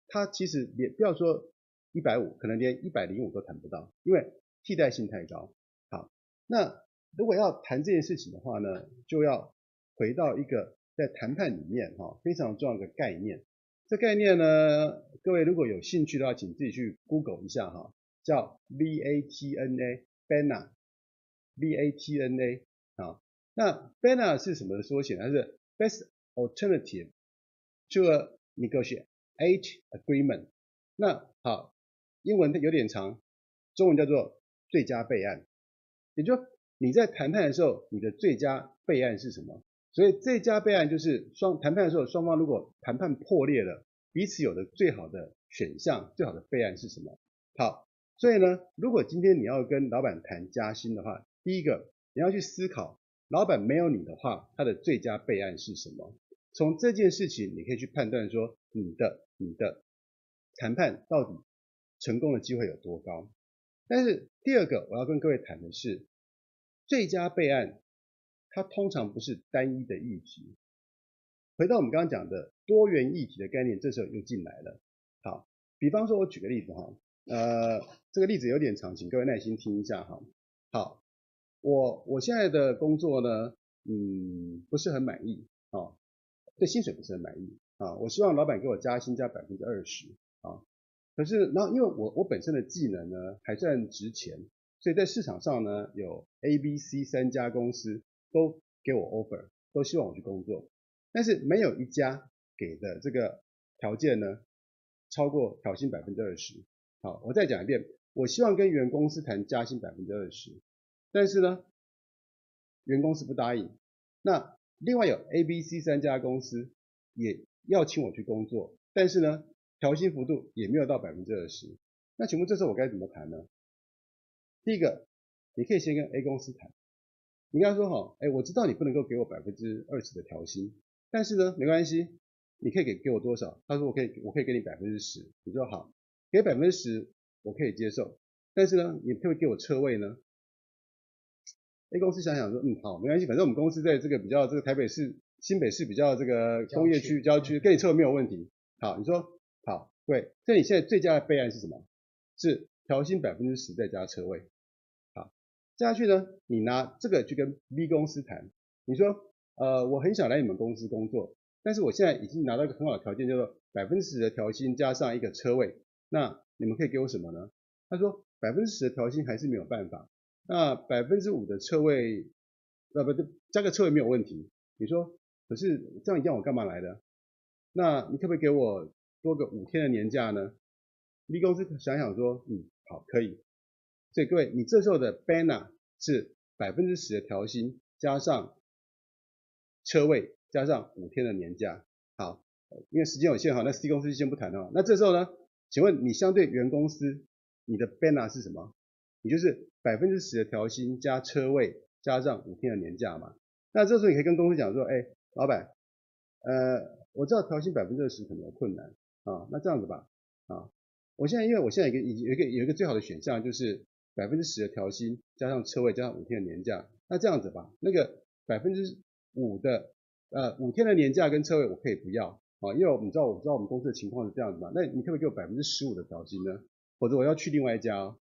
他其实也不要说一百五，可能连一百零五都谈不到，因为替代性太高。好，那如果要谈这件事情的话呢，就要回到一个在谈判里面哈非常重要的概念。这概念呢，各位如果有兴趣的话，请自己去 Google 一下哈，叫 VATNA，BANA，VATNA 啊。那 BANA 是什么的缩写？它是 Best Alternative to a Negotiate Agreement。那好，英文有点长，中文叫做最佳备案。也就，你在谈判的时候，你的最佳备案是什么？所以最佳备案就是双谈判的时候，双方如果谈判破裂了，彼此有的最好的选项、最好的备案是什么？好，所以呢，如果今天你要跟老板谈加薪的话，第一个你要去思考，老板没有你的话，他的最佳备案是什么？从这件事情你可以去判断说，你的你的谈判到底成功的机会有多高？但是第二个我要跟各位谈的是，最佳备案。它通常不是单一的议题。回到我们刚刚讲的多元议题的概念，这时候又进来了。好，比方说，我举个例子哈，呃，这个例子有点长，请各位耐心听一下哈。好，我我现在的工作呢，嗯，不是很满意啊，对薪水不是很满意啊，我希望老板给我加薪加百分之二十啊。可是，然后因为我我本身的技能呢还算值钱，所以在市场上呢有 A、B、C 三家公司。都给我 offer，都希望我去工作，但是没有一家给的这个条件呢，超过调薪百分之二十。好，我再讲一遍，我希望跟原公司谈加薪百分之二十，但是呢，原公司不答应。那另外有 A、B、C 三家公司也要请我去工作，但是呢，调薪幅度也没有到百分之二十。那请问这时候我该怎么谈呢？第一个，你可以先跟 A 公司谈。你跟他说哈，哎，我知道你不能够给我百分之二十的调薪，但是呢，没关系，你可以给给我多少？他说我可以，我可以给你百分之十。你说好，给百分之十我可以接受，但是呢，你可不可以给我车位呢？A 公司想想说，嗯，好，没关系，反正我们公司在这个比较这个台北市、新北市比较这个工业区郊区，给你车位没有问题。好，你说好，对，所以你现在最佳的备案是什么？是调薪百分之十再加车位。好接下去呢，你拿这个去跟 B 公司谈，你说，呃，我很想来你们公司工作，但是我现在已经拿到一个很好的条件，叫做百分之十的调薪加上一个车位，那你们可以给我什么呢？他说百分之十的调薪还是没有办法，那百分之五的车位，呃，不，加个车位没有问题。你说，可是这样一样我干嘛来的？那你可不可以给我多个五天的年假呢？B 公司想想说，嗯，好，可以。所以各位，你这时候的 banner 是百分之十的调薪，加上车位，加上五天的年假。好，因为时间有限哈，那 C 公司就先不谈了。那这时候呢，请问你相对原公司，你的 banner 是什么？你就是百分之十的调薪加车位，加上五天的年假嘛。那这时候你可以跟公司讲说，哎，老板，呃，我知道调薪百分之二十可能有困难啊，那这样子吧，啊，我现在因为我现在有一个有一个有一个最好的选项就是。百分之十的调薪，加上车位，加上五天的年假，那这样子吧，那个百分之五的呃五天的年假跟车位我可以不要，啊，因为你知道我知道我们公司的情况是这样子嘛，那你可不可以给我百分之十五的调薪呢？否则我要去另外一家哦。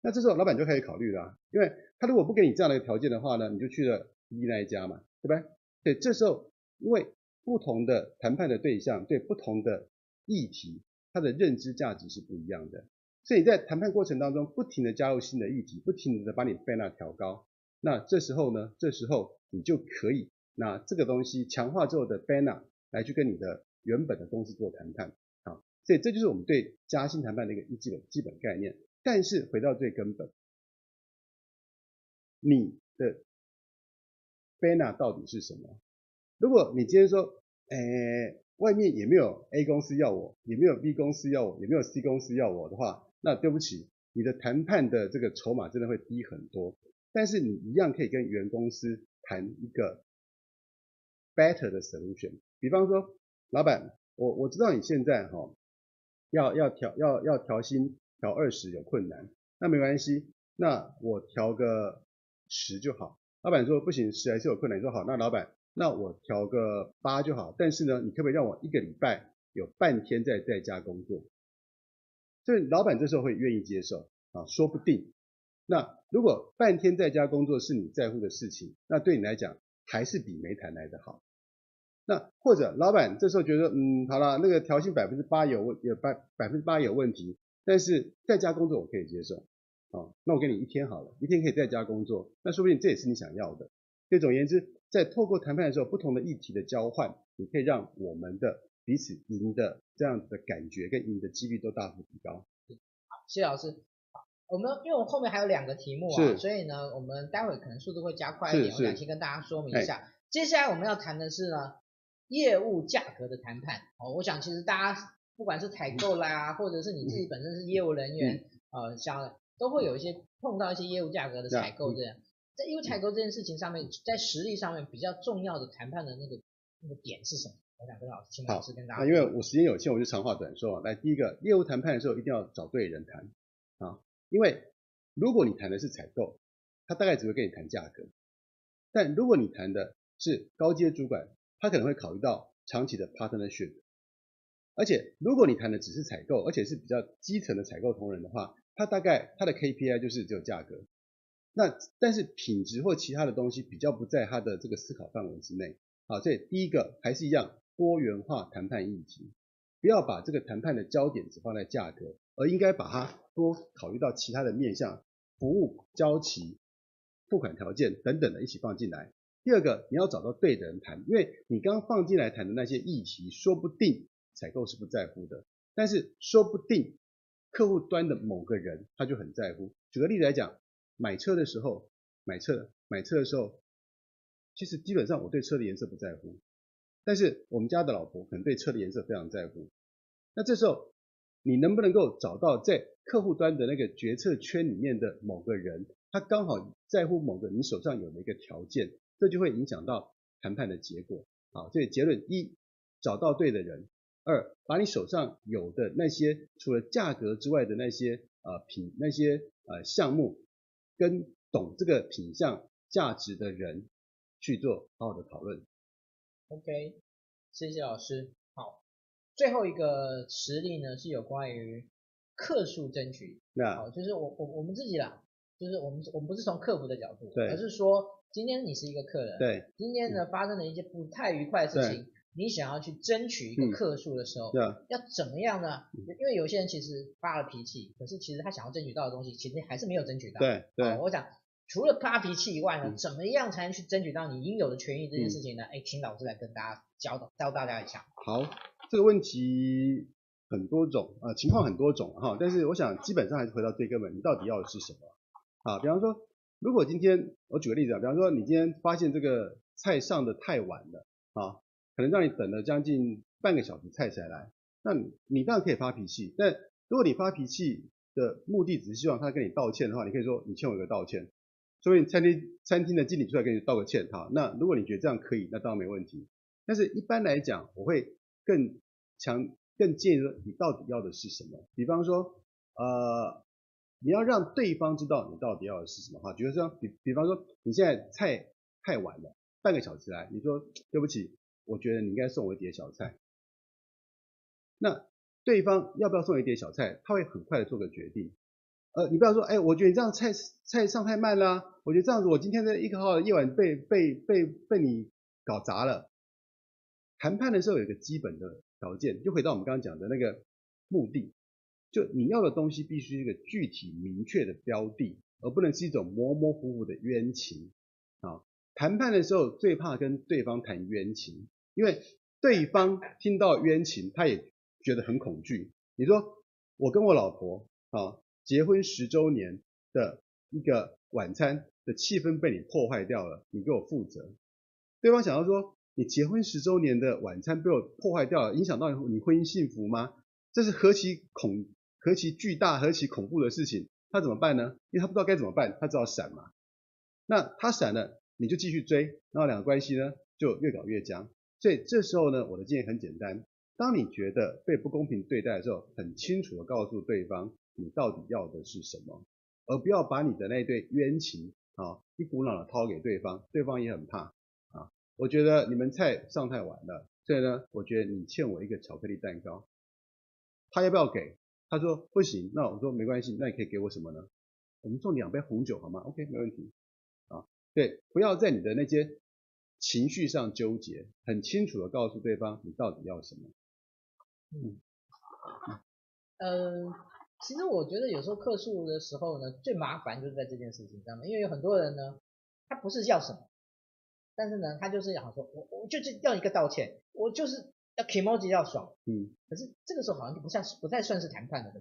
那这时候老板就开始考虑了，因为他如果不给你这样的一个条件的话呢，你就去了另外一家嘛，对不对？对，这时候因为不同的谈判的对象对不同的议题，他的认知价值是不一样的，所以在谈判过程当中不停的加入新的议题，不停的把你 banner 调高，那这时候呢，这时候你就可以拿这个东西强化之后的 banner 来去跟你的原本的公司做谈判，好，所以这就是我们对加薪谈判的一个基本基本概念。但是回到最根本，你的 banner 到底是什么？如果你今天说，诶，外面也没有 A 公司要我，也没有 B 公司要我，也没有 C 公司要我的话，那对不起，你的谈判的这个筹码真的会低很多。但是你一样可以跟原公司谈一个 better 的 solution。比方说，老板，我我知道你现在哈要要调要要调薪。调二十有困难，那没关系，那我调个十就好。老板说不行，十还是有困难。你说好，那老板，那我调个八就好。但是呢，你可不可以让我一个礼拜有半天在在家工作？所以老板这时候会愿意接受啊，说不定。那如果半天在家工作是你在乎的事情，那对你来讲还是比没谈来的好。那或者老板这时候觉得，嗯，好了，那个调薪百分之八有问，有百百分之八有问题。但是在家工作我可以接受，啊，那我给你一天好了，一天可以在家工作，那说不定这也是你想要的。所以总而言之，在透过谈判的时候，不同的议题的交换，你可以让我们的彼此赢的这样子的感觉跟赢的几率都大幅提高。好，谢谢老师。好，我们因为我后面还有两个题目啊，所以呢，我们待会可能速度会加快一点，我想先跟大家说明一下。接下来我们要谈的是呢，业务价格的谈判。哦，我想其实大家。不管是采购啦，或者是你自己本身是业务人员，呃，想都会有一些碰到一些业务价格的采购这样，在业务采购这件事情上面，在实力上面比较重要的谈判的那个那个点是什么？我想跟老师，请老师跟大家。因为我时间有限，我就长话短说啊。来，第一个，业务谈判的时候一定要找对人谈啊，因为如果你谈的是采购，他大概只会跟你谈价格，但如果你谈的是高阶主管，他可能会考虑到长期的 partnership。而且，如果你谈的只是采购，而且是比较基层的采购同仁的话，他大概他的 KPI 就是只有价格。那但是品质或其他的东西比较不在他的这个思考范围之内。好，所以第一个还是一样多元化谈判议题，不要把这个谈判的焦点只放在价格，而应该把它多考虑到其他的面向，服务、交期、付款条件等等的一起放进来。第二个，你要找到对的人谈，因为你刚刚放进来谈的那些议题，说不定。采购是不在乎的，但是说不定客户端的某个人他就很在乎。举个例子来讲，买车的时候，买车买车的时候，其实基本上我对车的颜色不在乎，但是我们家的老婆可能对车的颜色非常在乎。那这时候你能不能够找到在客户端的那个决策圈里面的某个人，他刚好在乎某个你手上有的一个条件，这就会影响到谈判的结果。好，所以结论一，找到对的人。二，把你手上有的那些除了价格之外的那些呃品那些呃项目，跟懂这个品相价值的人去做好好的讨论。OK，谢谢老师。好，最后一个实例呢是有关于客数争取。那好，就是我我我们自己啦，就是我们我们不是从客服的角度，而是说今天你是一个客人，对，今天呢发生了一些不太愉快的事情。你想要去争取一个客数的时候，嗯、要怎么样呢？因为有些人其实发了脾气，可是其实他想要争取到的东西，其实还是没有争取到。对对、哦，我想除了发脾气以外呢，嗯、怎么样才能去争取到你应有的权益这件事情呢？哎、嗯，请老师来跟大家教导教大家一下。好，这个问题很多种啊、呃，情况很多种哈，但是我想基本上还是回到最根本，你到底要的是什么？啊，比方说，如果今天我举个例子啊，比方说你今天发现这个菜上的太晚了啊。可能让你等了将近半个小时菜才来，那你你当然可以发脾气，但如果你发脾气的目的只是希望他跟你道歉的话，你可以说你欠我一个道歉，所以餐厅餐厅的经理出来跟你道个歉哈。那如果你觉得这样可以，那当然没问题。但是一般来讲，我会更强更建议说你到底要的是什么？比方说呃，你要让对方知道你到底要的是什么哈。比如说比比方说你现在菜太晚了，半个小时来，你说对不起。我觉得你应该送我一碟小菜，那对方要不要送一碟小菜，他会很快的做个决定。呃，你不要说，哎，我觉得你这样菜菜上太慢了，我觉得这样子，我今天的一个号的夜晚被被被被你搞砸了。谈判的时候有一个基本的条件，就回到我们刚刚讲的那个目的，就你要的东西必须是一个具体明确的标的，而不能是一种模模糊糊的冤情啊。谈判的时候最怕跟对方谈冤情，因为对方听到冤情，他也觉得很恐惧。你说我跟我老婆啊。结婚十周年的一个晚餐的气氛被你破坏掉了，你给我负责。对方想要说，你结婚十周年的晚餐被我破坏掉了，影响到你婚姻幸福吗？这是何其恐、何其巨大、何其恐怖的事情，他怎么办呢？因为他不知道该怎么办，他只好闪嘛。那他闪了，你就继续追，然后两个关系呢就越搞越僵。所以这时候呢，我的建议很简单：当你觉得被不公平对待的时候，很清楚地告诉对方。你到底要的是什么？而不要把你的那堆冤情啊，一股脑的掏给对方，对方也很怕啊。我觉得你们菜上太晚了，所以呢，我觉得你欠我一个巧克力蛋糕。他要不要给？他说不行。那我说没关系，那你可以给我什么呢？我们送两杯红酒好吗？OK，没问题。啊，对，不要在你的那些情绪上纠结，很清楚的告诉对方你到底要什么。嗯，呃。其实我觉得有时候客诉的时候呢，最麻烦就是在这件事情上面，因为有很多人呢，他不是要什么，但是呢，他就是想说，我我就是要一个道歉，我就是要 kimoji 要爽，嗯，可是这个时候好像就不像是不太算是谈判的。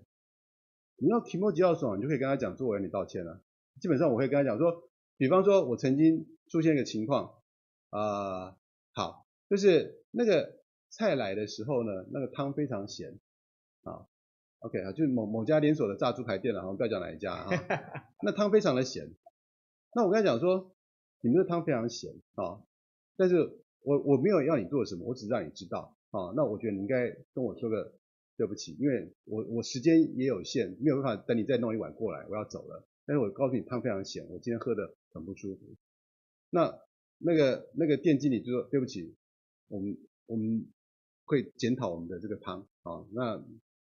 你要 kimoji 要爽，你就可以跟他讲，做完你道歉了。基本上我会跟他讲说，比方说我曾经出现一个情况，啊、呃，好，就是那个菜来的时候呢，那个汤非常咸，啊。OK 啊，就是某某家连锁的炸猪排店了，哈，不要讲哪一家啊。那汤非常的咸，那我跟他讲说，你们的汤非常咸啊，但是我我没有要你做什么，我只是让你知道啊。那我觉得你应该跟我说个对不起，因为我我时间也有限，没有办法等你再弄一碗过来，我要走了。但是我告诉你汤非常咸，我今天喝的很不舒服。那那个那个店经理就说对不起，我们我们会检讨我们的这个汤啊，那。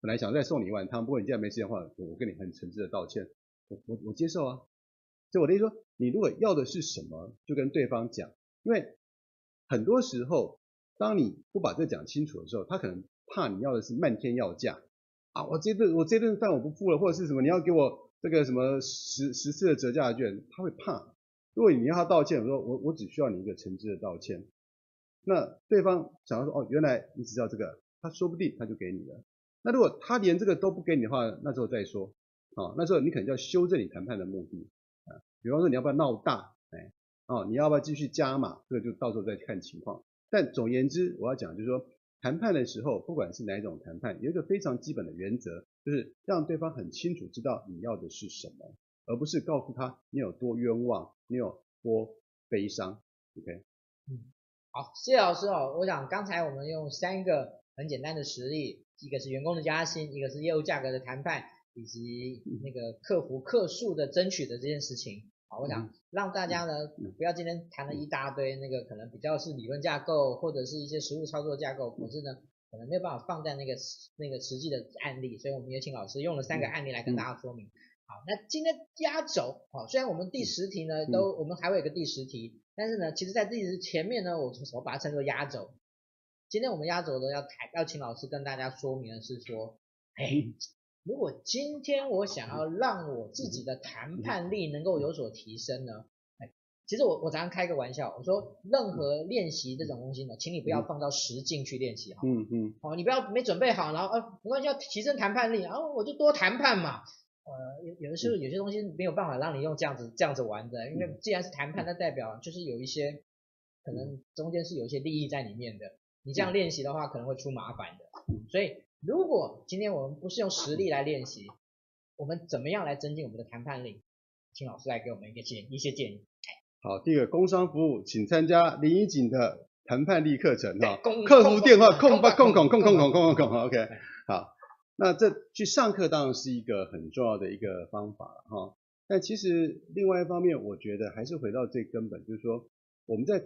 本来想再送你一碗汤，不过你既然没时间的话，我跟你很诚挚的道歉，我我我接受啊。所以我的意思说，你如果要的是什么，就跟对方讲，因为很多时候，当你不把这讲清楚的时候，他可能怕你要的是漫天要价啊，我这顿我这顿饭我不付了，或者是什么你要给我这个什么十十次的折价券，他会怕。如果你要他道歉，我说我我只需要你一个诚挚的道歉，那对方想要说哦，原来你只知道这个，他说不定他就给你了。那如果他连这个都不给你的话，那时候再说，啊，那时候你可能要修正你谈判的目的，啊，比方说你要不要闹大，哎，哦，你要不要继续加码，这个就到时候再看情况。但总言之，我要讲就是说，谈判的时候，不管是哪一种谈判，有一个非常基本的原则，就是让对方很清楚知道你要的是什么，而不是告诉他你有多冤枉，你有多悲伤。OK，嗯，好，谢谢老师哦。我想刚才我们用三个很简单的实例。一个是员工的加薪，一个是业务价格的谈判，以及那个客服客诉的争取的这件事情。好，我想让大家呢不要今天谈了一大堆那个可能比较是理论架构或者是一些实务操作架构，可是呢可能没有办法放在那个那个实际的案例，所以我们也请老师用了三个案例来跟大家说明。好，那今天压轴，好，虽然我们第十题呢都我们还会有个第十题，但是呢其实在第十前面呢我我把它称作压轴。今天我们压轴的要谈，要请老师跟大家说明的是说，哎，如果今天我想要让我自己的谈判力能够有所提升呢，哎，其实我我常常开个玩笑，我说任何练习这种东西呢，请你不要放到实境去练习哈，嗯嗯，哦，你不要没准备好，然后呃，没关系，要提升谈判力，然后我就多谈判嘛，呃，有有的时候有些东西没有办法让你用这样子这样子玩的，因为既然是谈判，那代表就是有一些可能中间是有一些利益在里面的。你这样练习的话，可能会出麻烦的。所以，如果今天我们不是用实力来练习，我们怎么样来增进我们的谈判力？请老师来给我们一个建一些建议。好，第二个工商服务，请参加林怡景的谈判力课程哈。客服电话控八空空空空空空空空。OK，好，那这去上课当然是一个很重要的一个方法了哈。但其实另外一方面，我觉得还是回到最根本，就是说我们在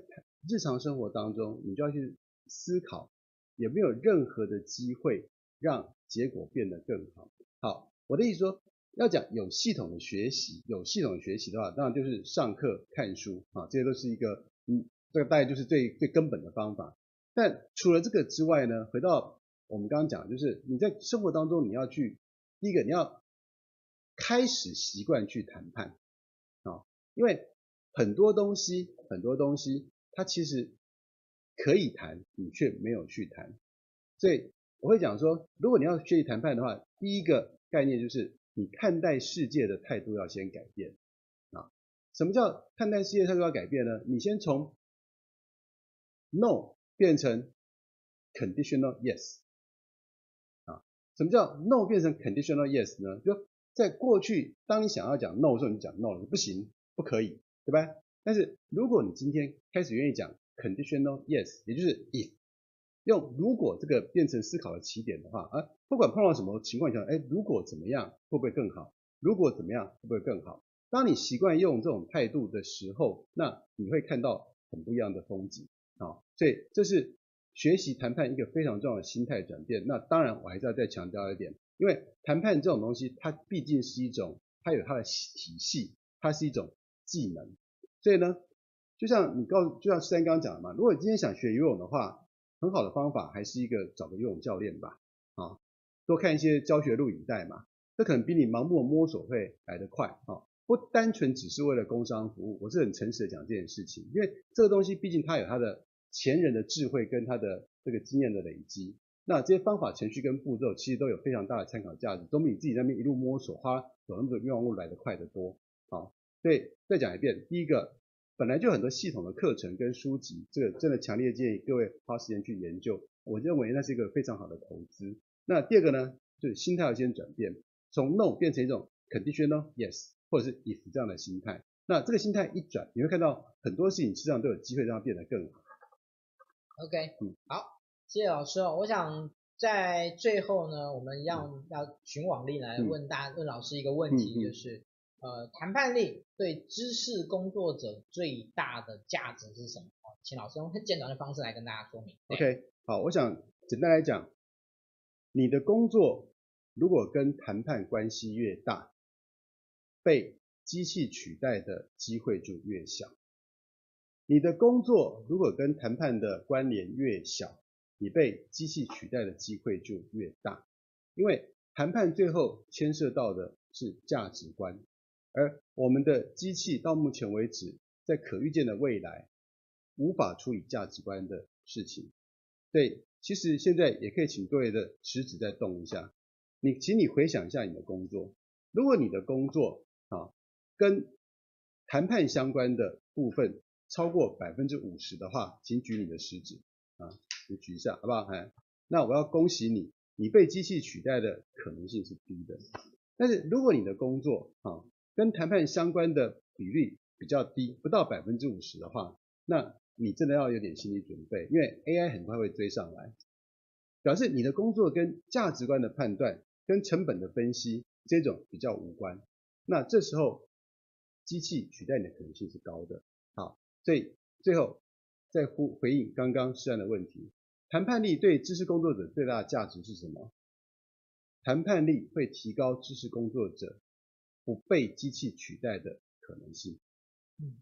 日常生活当中，你就要去。思考有没有任何的机会让结果变得更好。好，我的意思说，要讲有系统的学习，有系统的学习的话，当然就是上课看书啊，这些都是一个嗯，这个大概就是最最根本的方法。但除了这个之外呢，回到我们刚刚讲，就是你在生活当中你要去，第一个你要开始习惯去谈判啊，因为很多东西很多东西它其实可以谈，你却没有去谈，所以我会讲说，如果你要学习谈判的话，第一个概念就是你看待世界的态度要先改变啊。什么叫看待世界态度要改变呢？你先从 no。变成 conditional yes 啊？什么叫 no 变成 conditional yes 呢？就在过去，当你想要讲 no 的时候，你讲 no 了，不行，不可以，对吧？但是如果你今天开始愿意讲 conditional yes，也就是 if，用如果这个变成思考的起点的话，啊，不管碰到什么情况下，哎，如果怎么样会不会更好？如果怎么样会不会更好？当你习惯用这种态度的时候，那你会看到很不一样的风景。好，所以这是学习谈判一个非常重要的心态转变。那当然，我还是要再强调一点，因为谈判这种东西，它毕竟是一种，它有它的体系，它是一种技能。所以呢，就像你告，就像施安刚刚讲的嘛，如果你今天想学游泳的话，很好的方法还是一个找个游泳教练吧，啊，多看一些教学录影带嘛，这可能比你盲目的摸索会来得快啊。不单纯只是为了工商服务，我是很诚实的讲这件事情，因为这个东西毕竟它有它的前人的智慧跟它的这个经验的累积，那这些方法、程序跟步骤其实都有非常大的参考价值，都比你自己在那边一路摸索花走那么多冤枉路来得快得多。好，所以再讲一遍，第一个本来就很多系统的课程跟书籍，这个真的强烈建议各位花时间去研究，我认为那是一个非常好的投资。那第二个呢，就是心态要先转变，从 no 变成一种 conditional yes。或者是 if 这样的心态，那这个心态一转，你会看到很多事情实际上都有机会让它变得更好。OK，嗯，好，谢谢老师哦。我想在最后呢，我们要要寻往例来问大问老师一个问题，就是、嗯嗯、呃，谈判力对知识工作者最大的价值是什么？请老师用很简短的方式来跟大家说明。OK，好，我想简单来讲，你的工作如果跟谈判关系越大，被机器取代的机会就越小。你的工作如果跟谈判的关联越小，你被机器取代的机会就越大。因为谈判最后牵涉到的是价值观，而我们的机器到目前为止，在可预见的未来，无法处理价值观的事情。对，其实现在也可以请各位的食指再动一下。你，请你回想一下你的工作，如果你的工作，啊，跟谈判相关的部分超过百分之五十的话，请举你的食指啊，你举一下，好不好？哎，那我要恭喜你，你被机器取代的可能性是低的。但是如果你的工作啊跟谈判相关的比率比较低，不到百分之五十的话，那你真的要有点心理准备，因为 AI 很快会追上来，表示你的工作跟价值观的判断、跟成本的分析这种比较无关。那这时候，机器取代你的可能性是高的。好，所以最后再回回应刚刚施案的问题，谈判力对知识工作者最大的价值是什么？谈判力会提高知识工作者不被机器取代的可能性。嗯，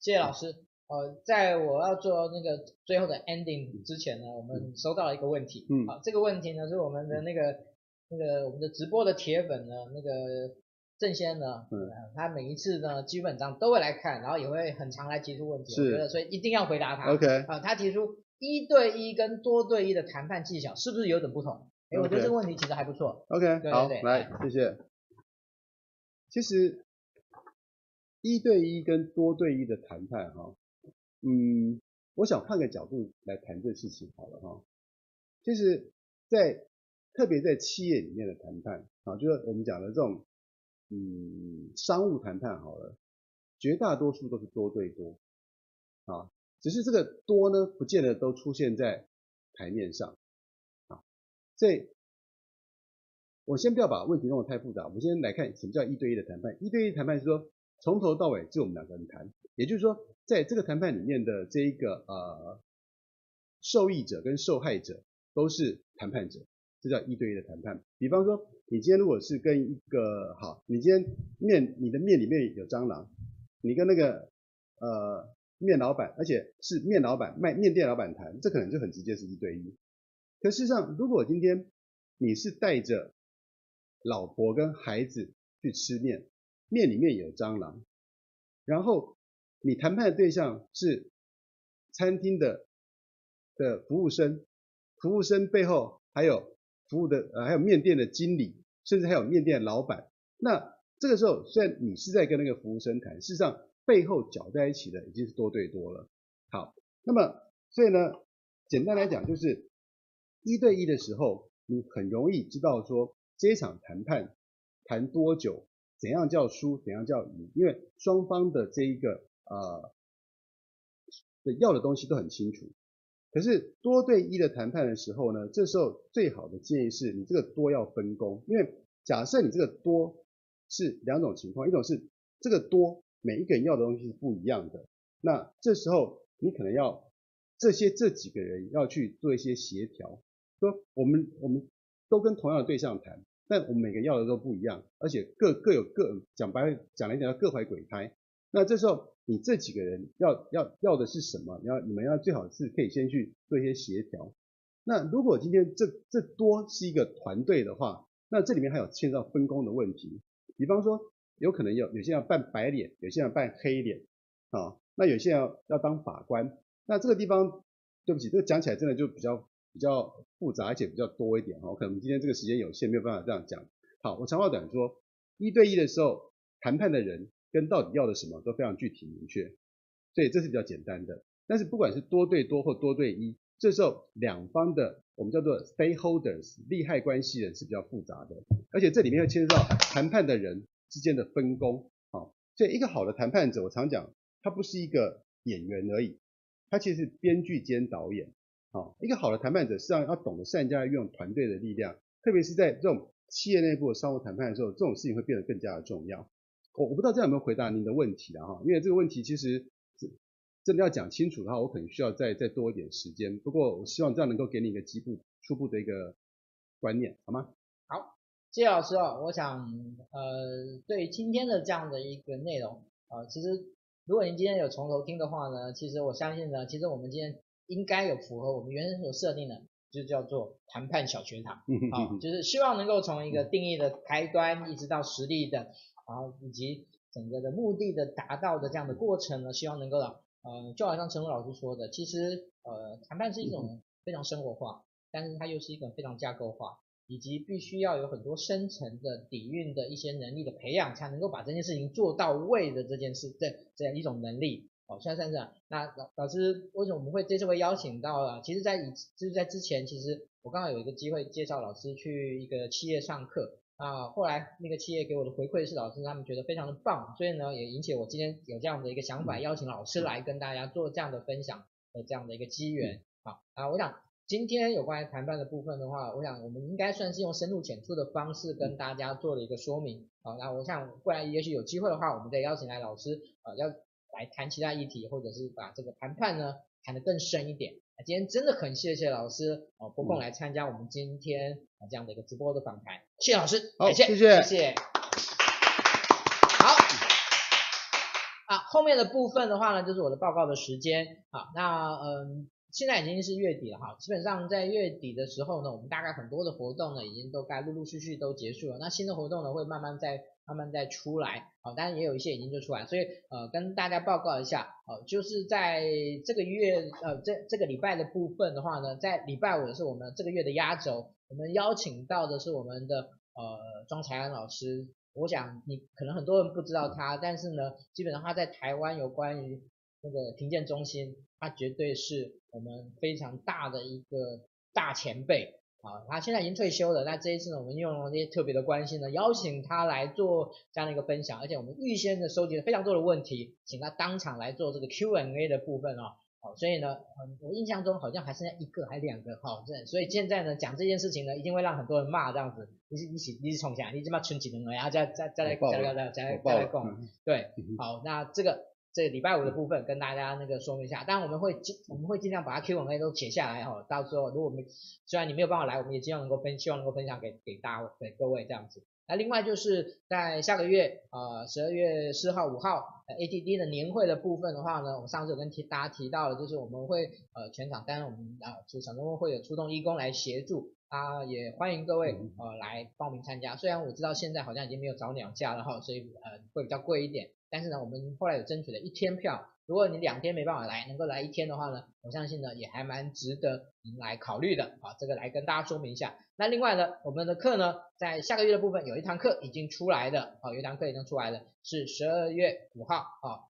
谢谢老师。呃，在我要做那个最后的 ending 之前呢，我们收到了一个问题。嗯，好，这个问题呢是我们的那个那个我们的直播的铁粉呢那个。郑先生呢，嗯，他每一次呢，基本上都会来看，然后也会很常来提出问题，我觉得所以一定要回答他。OK，啊，他提出一对一跟多对一的谈判技巧是不是有点不同？哎，我觉得这个问题其实还不错。OK，对对对好，来，谢谢。其实一对一跟多对一的谈判，哈，嗯，我想换个角度来谈这事情好了，哈。其实，在特别在企业里面的谈判，啊，就是我们讲的这种。嗯，商务谈判好了，绝大多数都是多对多啊，只是这个多呢，不见得都出现在台面上啊。所以，我先不要把问题弄得太复杂，我们先来看什么叫一对一的谈判。一对一谈判是说，从头到尾就我们两个人谈，也就是说，在这个谈判里面的这一个呃受益者跟受害者都是谈判者，这叫一对一的谈判。比方说，你今天如果是跟一个好，你今天面你的面里面有蟑螂，你跟那个呃面老板，而且是面老板卖面店老板谈，这可能就很直接是一对一。可事实上，如果今天你是带着老婆跟孩子去吃面，面里面有蟑螂，然后你谈判的对象是餐厅的的服务生，服务生背后还有服务的呃还有面店的经理，甚至还有面店的老板。那这个时候，虽然你是在跟那个服务生谈，事实上背后搅在一起的已经是多对多了。好，那么所以呢，简单来讲就是一对一的时候。你很容易知道说这一场谈判谈多久，怎样叫输，怎样叫赢，因为双方的这一个呃的要的东西都很清楚。可是多对一的谈判的时候呢，这时候最好的建议是你这个多要分工，因为假设你这个多是两种情况，一种是这个多每一个人要的东西是不一样的，那这时候你可能要这些这几个人要去做一些协调。说我们我们都跟同样的对象谈，但我们每个要的都不一样，而且各各有各讲白讲来讲要各怀鬼胎。那这时候你这几个人要要要的是什么？你要你们要最好是可以先去做一些协调。那如果今天这这多是一个团队的话，那这里面还有牵涉到分工的问题。比方说，有可能有有些人要扮白脸，有些人要扮黑脸啊，那有些人要要当法官。那这个地方，对不起，这个讲起来真的就比较。比较复杂而且比较多一点哈，可能今天这个时间有限，没有办法这样讲。好，我长话短说，一对一的时候，谈判的人跟到底要的什么都非常具体明确，所以这是比较简单的。但是不管是多对多或多对一，这时候两方的我们叫做 stakeholders 利害关系人是比较复杂的，而且这里面会牵涉到谈判的人之间的分工。好，所以一个好的谈判者，我常讲，他不是一个演员而已，他其实是编剧兼导演。好，一个好的谈判者，实际上要懂得善加运用团队的力量，特别是在这种企业内部的商务谈判的时候，这种事情会变得更加的重要。我我不知道这样有没有回答您的问题啊？哈，因为这个问题其实真的要讲清楚的话，我可能需要再再多一点时间。不过我希望这样能够给你一个基步初步的一个观念，好吗？好，谢谢老师哦。我想，呃，对今天的这样的一个内容，呃，其实如果您今天有从头听的话呢，其实我相信呢，其实我们今天。应该有符合我们原先所设定的，就叫做谈判小学堂，啊，就是希望能够从一个定义的开端，一直到实力的，然后以及整个的目的的达到的这样的过程呢，希望能够让，呃，就好像陈儒老师说的，其实呃，谈判是一种非常生活化，但是它又是一个非常架构化，以及必须要有很多深层的底蕴的一些能力的培养，才能够把这件事情做到位的这件事，这这样一种能力。好，现在这样，那老老师为什么我们会这次会邀请到了？其实，在以就是在之前，其实我刚好有一个机会介绍老师去一个企业上课啊，后来那个企业给我的回馈是老师他们觉得非常的棒，所以呢也引起我今天有这样的一个想法，邀请老师来跟大家做这样的分享的这样的一个机缘。好啊，我想今天有关于谈判的部分的话，我想我们应该算是用深入浅出的方式跟大家做了一个说明。好，那我想未来也许有机会的话，我们再邀请来老师啊要。来谈其他议题，或者是把这个谈判呢谈得更深一点。那今天真的很谢谢老师哦，拨空来参加我们今天啊这样的一个直播的访谈。谢谢老师，好，谢谢，谢谢。好，啊，后面的部分的话呢，就是我的报告的时间。好，那嗯。现在已经是月底了哈，基本上在月底的时候呢，我们大概很多的活动呢，已经都该陆陆续续都结束了。那新的活动呢，会慢慢再慢慢再出来，好，当然也有一些已经就出来，所以呃，跟大家报告一下，呃，就是在这个月呃这这个礼拜的部分的话呢，在礼拜五的是我们这个月的压轴，我们邀请到的是我们的呃庄才安老师，我想你可能很多人不知道他，但是呢，基本上他在台湾有关于那个评鉴中心，他绝对是。我们非常大的一个大前辈啊，他现在已经退休了。那这一次呢，我们用了这些特别的关系呢，邀请他来做这样的一个分享，而且我们预先的收集了非常多的问题，请他当场来做这个 Q&A 的部分哦。好，所以呢，我印象中好像还剩下一个还两个哈，这所以现在呢讲这件事情呢，一定会让很多人骂这样子。你是一起你是冲下，你起码存几个人，然后再再再来再来再来再来再来讲。对，好，那这个。这礼拜五的部分跟大家那个说明一下，当然我们会尽我们会尽量把它 Q&A 都写下来哈，到时候如果我们虽然你没有办法来，我们也尽量能够分，希望能够分享给给大家给各位这样子。那另外就是在下个月呃十二月四号五号 ATD 的年会的部分的话呢，我上次有跟提大家提到了，就是我们会呃全场当然我们啊就小周末会有出动义工来协助。啊，也欢迎各位呃来报名参加。虽然我知道现在好像已经没有早鸟价了哈，所以呃会比较贵一点。但是呢，我们后来有争取了一天票。如果你两天没办法来，能够来一天的话呢，我相信呢也还蛮值得您来考虑的。啊，这个来跟大家说明一下。那另外呢，我们的课呢，在下个月的部分有一堂课已经出来的，啊，有一堂课已经出来了，是十二月五号啊，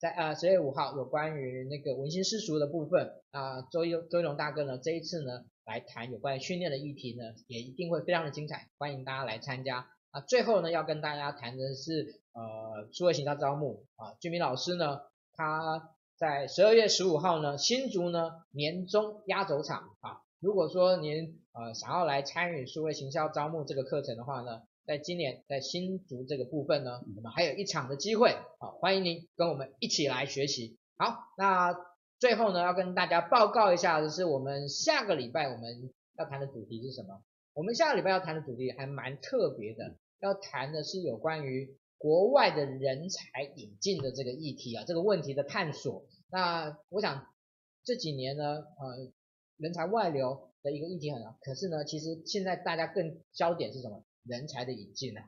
在呃十二月五号有关于那个文心诗俗的部分啊，周一周一龙大哥呢这一次呢。来谈有关于训练的议题呢，也一定会非常的精彩，欢迎大家来参加。啊，最后呢，要跟大家谈的是，呃，数位行销招募啊，俊明老师呢，他在十二月十五号呢，新竹呢年终压轴场啊，如果说您呃想要来参与数位行销招募这个课程的话呢，在今年在新竹这个部分呢，我们还有一场的机会啊，欢迎您跟我们一起来学习。好，那。最后呢，要跟大家报告一下的是，我们下个礼拜我们要谈的主题是什么？我们下个礼拜要谈的主题还蛮特别的，要谈的是有关于国外的人才引进的这个议题啊，这个问题的探索。那我想这几年呢，呃，人才外流的一个议题很好，可是呢，其实现在大家更焦点是什么？人才的引进呢？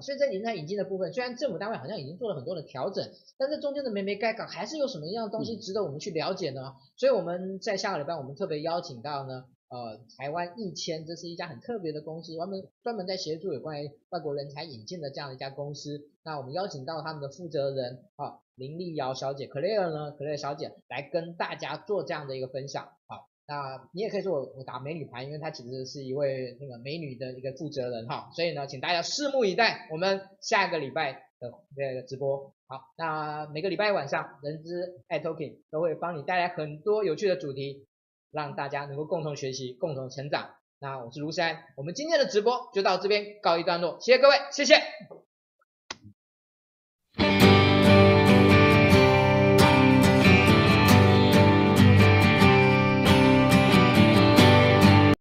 所以在人才引进的部分，虽然政府单位好像已经做了很多的调整，但是中间的眉眉角角还是有什么样的东西值得我们去了解呢？所以我们在下个礼拜，我们特别邀请到呢，呃，台湾易千，这是一家很特别的公司，专门专门在协助有关于外国人才引进的这样一家公司。那我们邀请到他们的负责人啊，林丽瑶小姐，Claire 呢，Claire 小姐来跟大家做这样的一个分享，好。那你也可以说我我打美女牌，因为她其实是一位那个美女的一个负责人哈，所以呢，请大家拭目以待，我们下个礼拜的这个直播。好，那每个礼拜晚上，人资爱 Talking 都会帮你带来很多有趣的主题，让大家能够共同学习、共同成长。那我是卢山，我们今天的直播就到这边告一段落，谢谢各位，谢谢。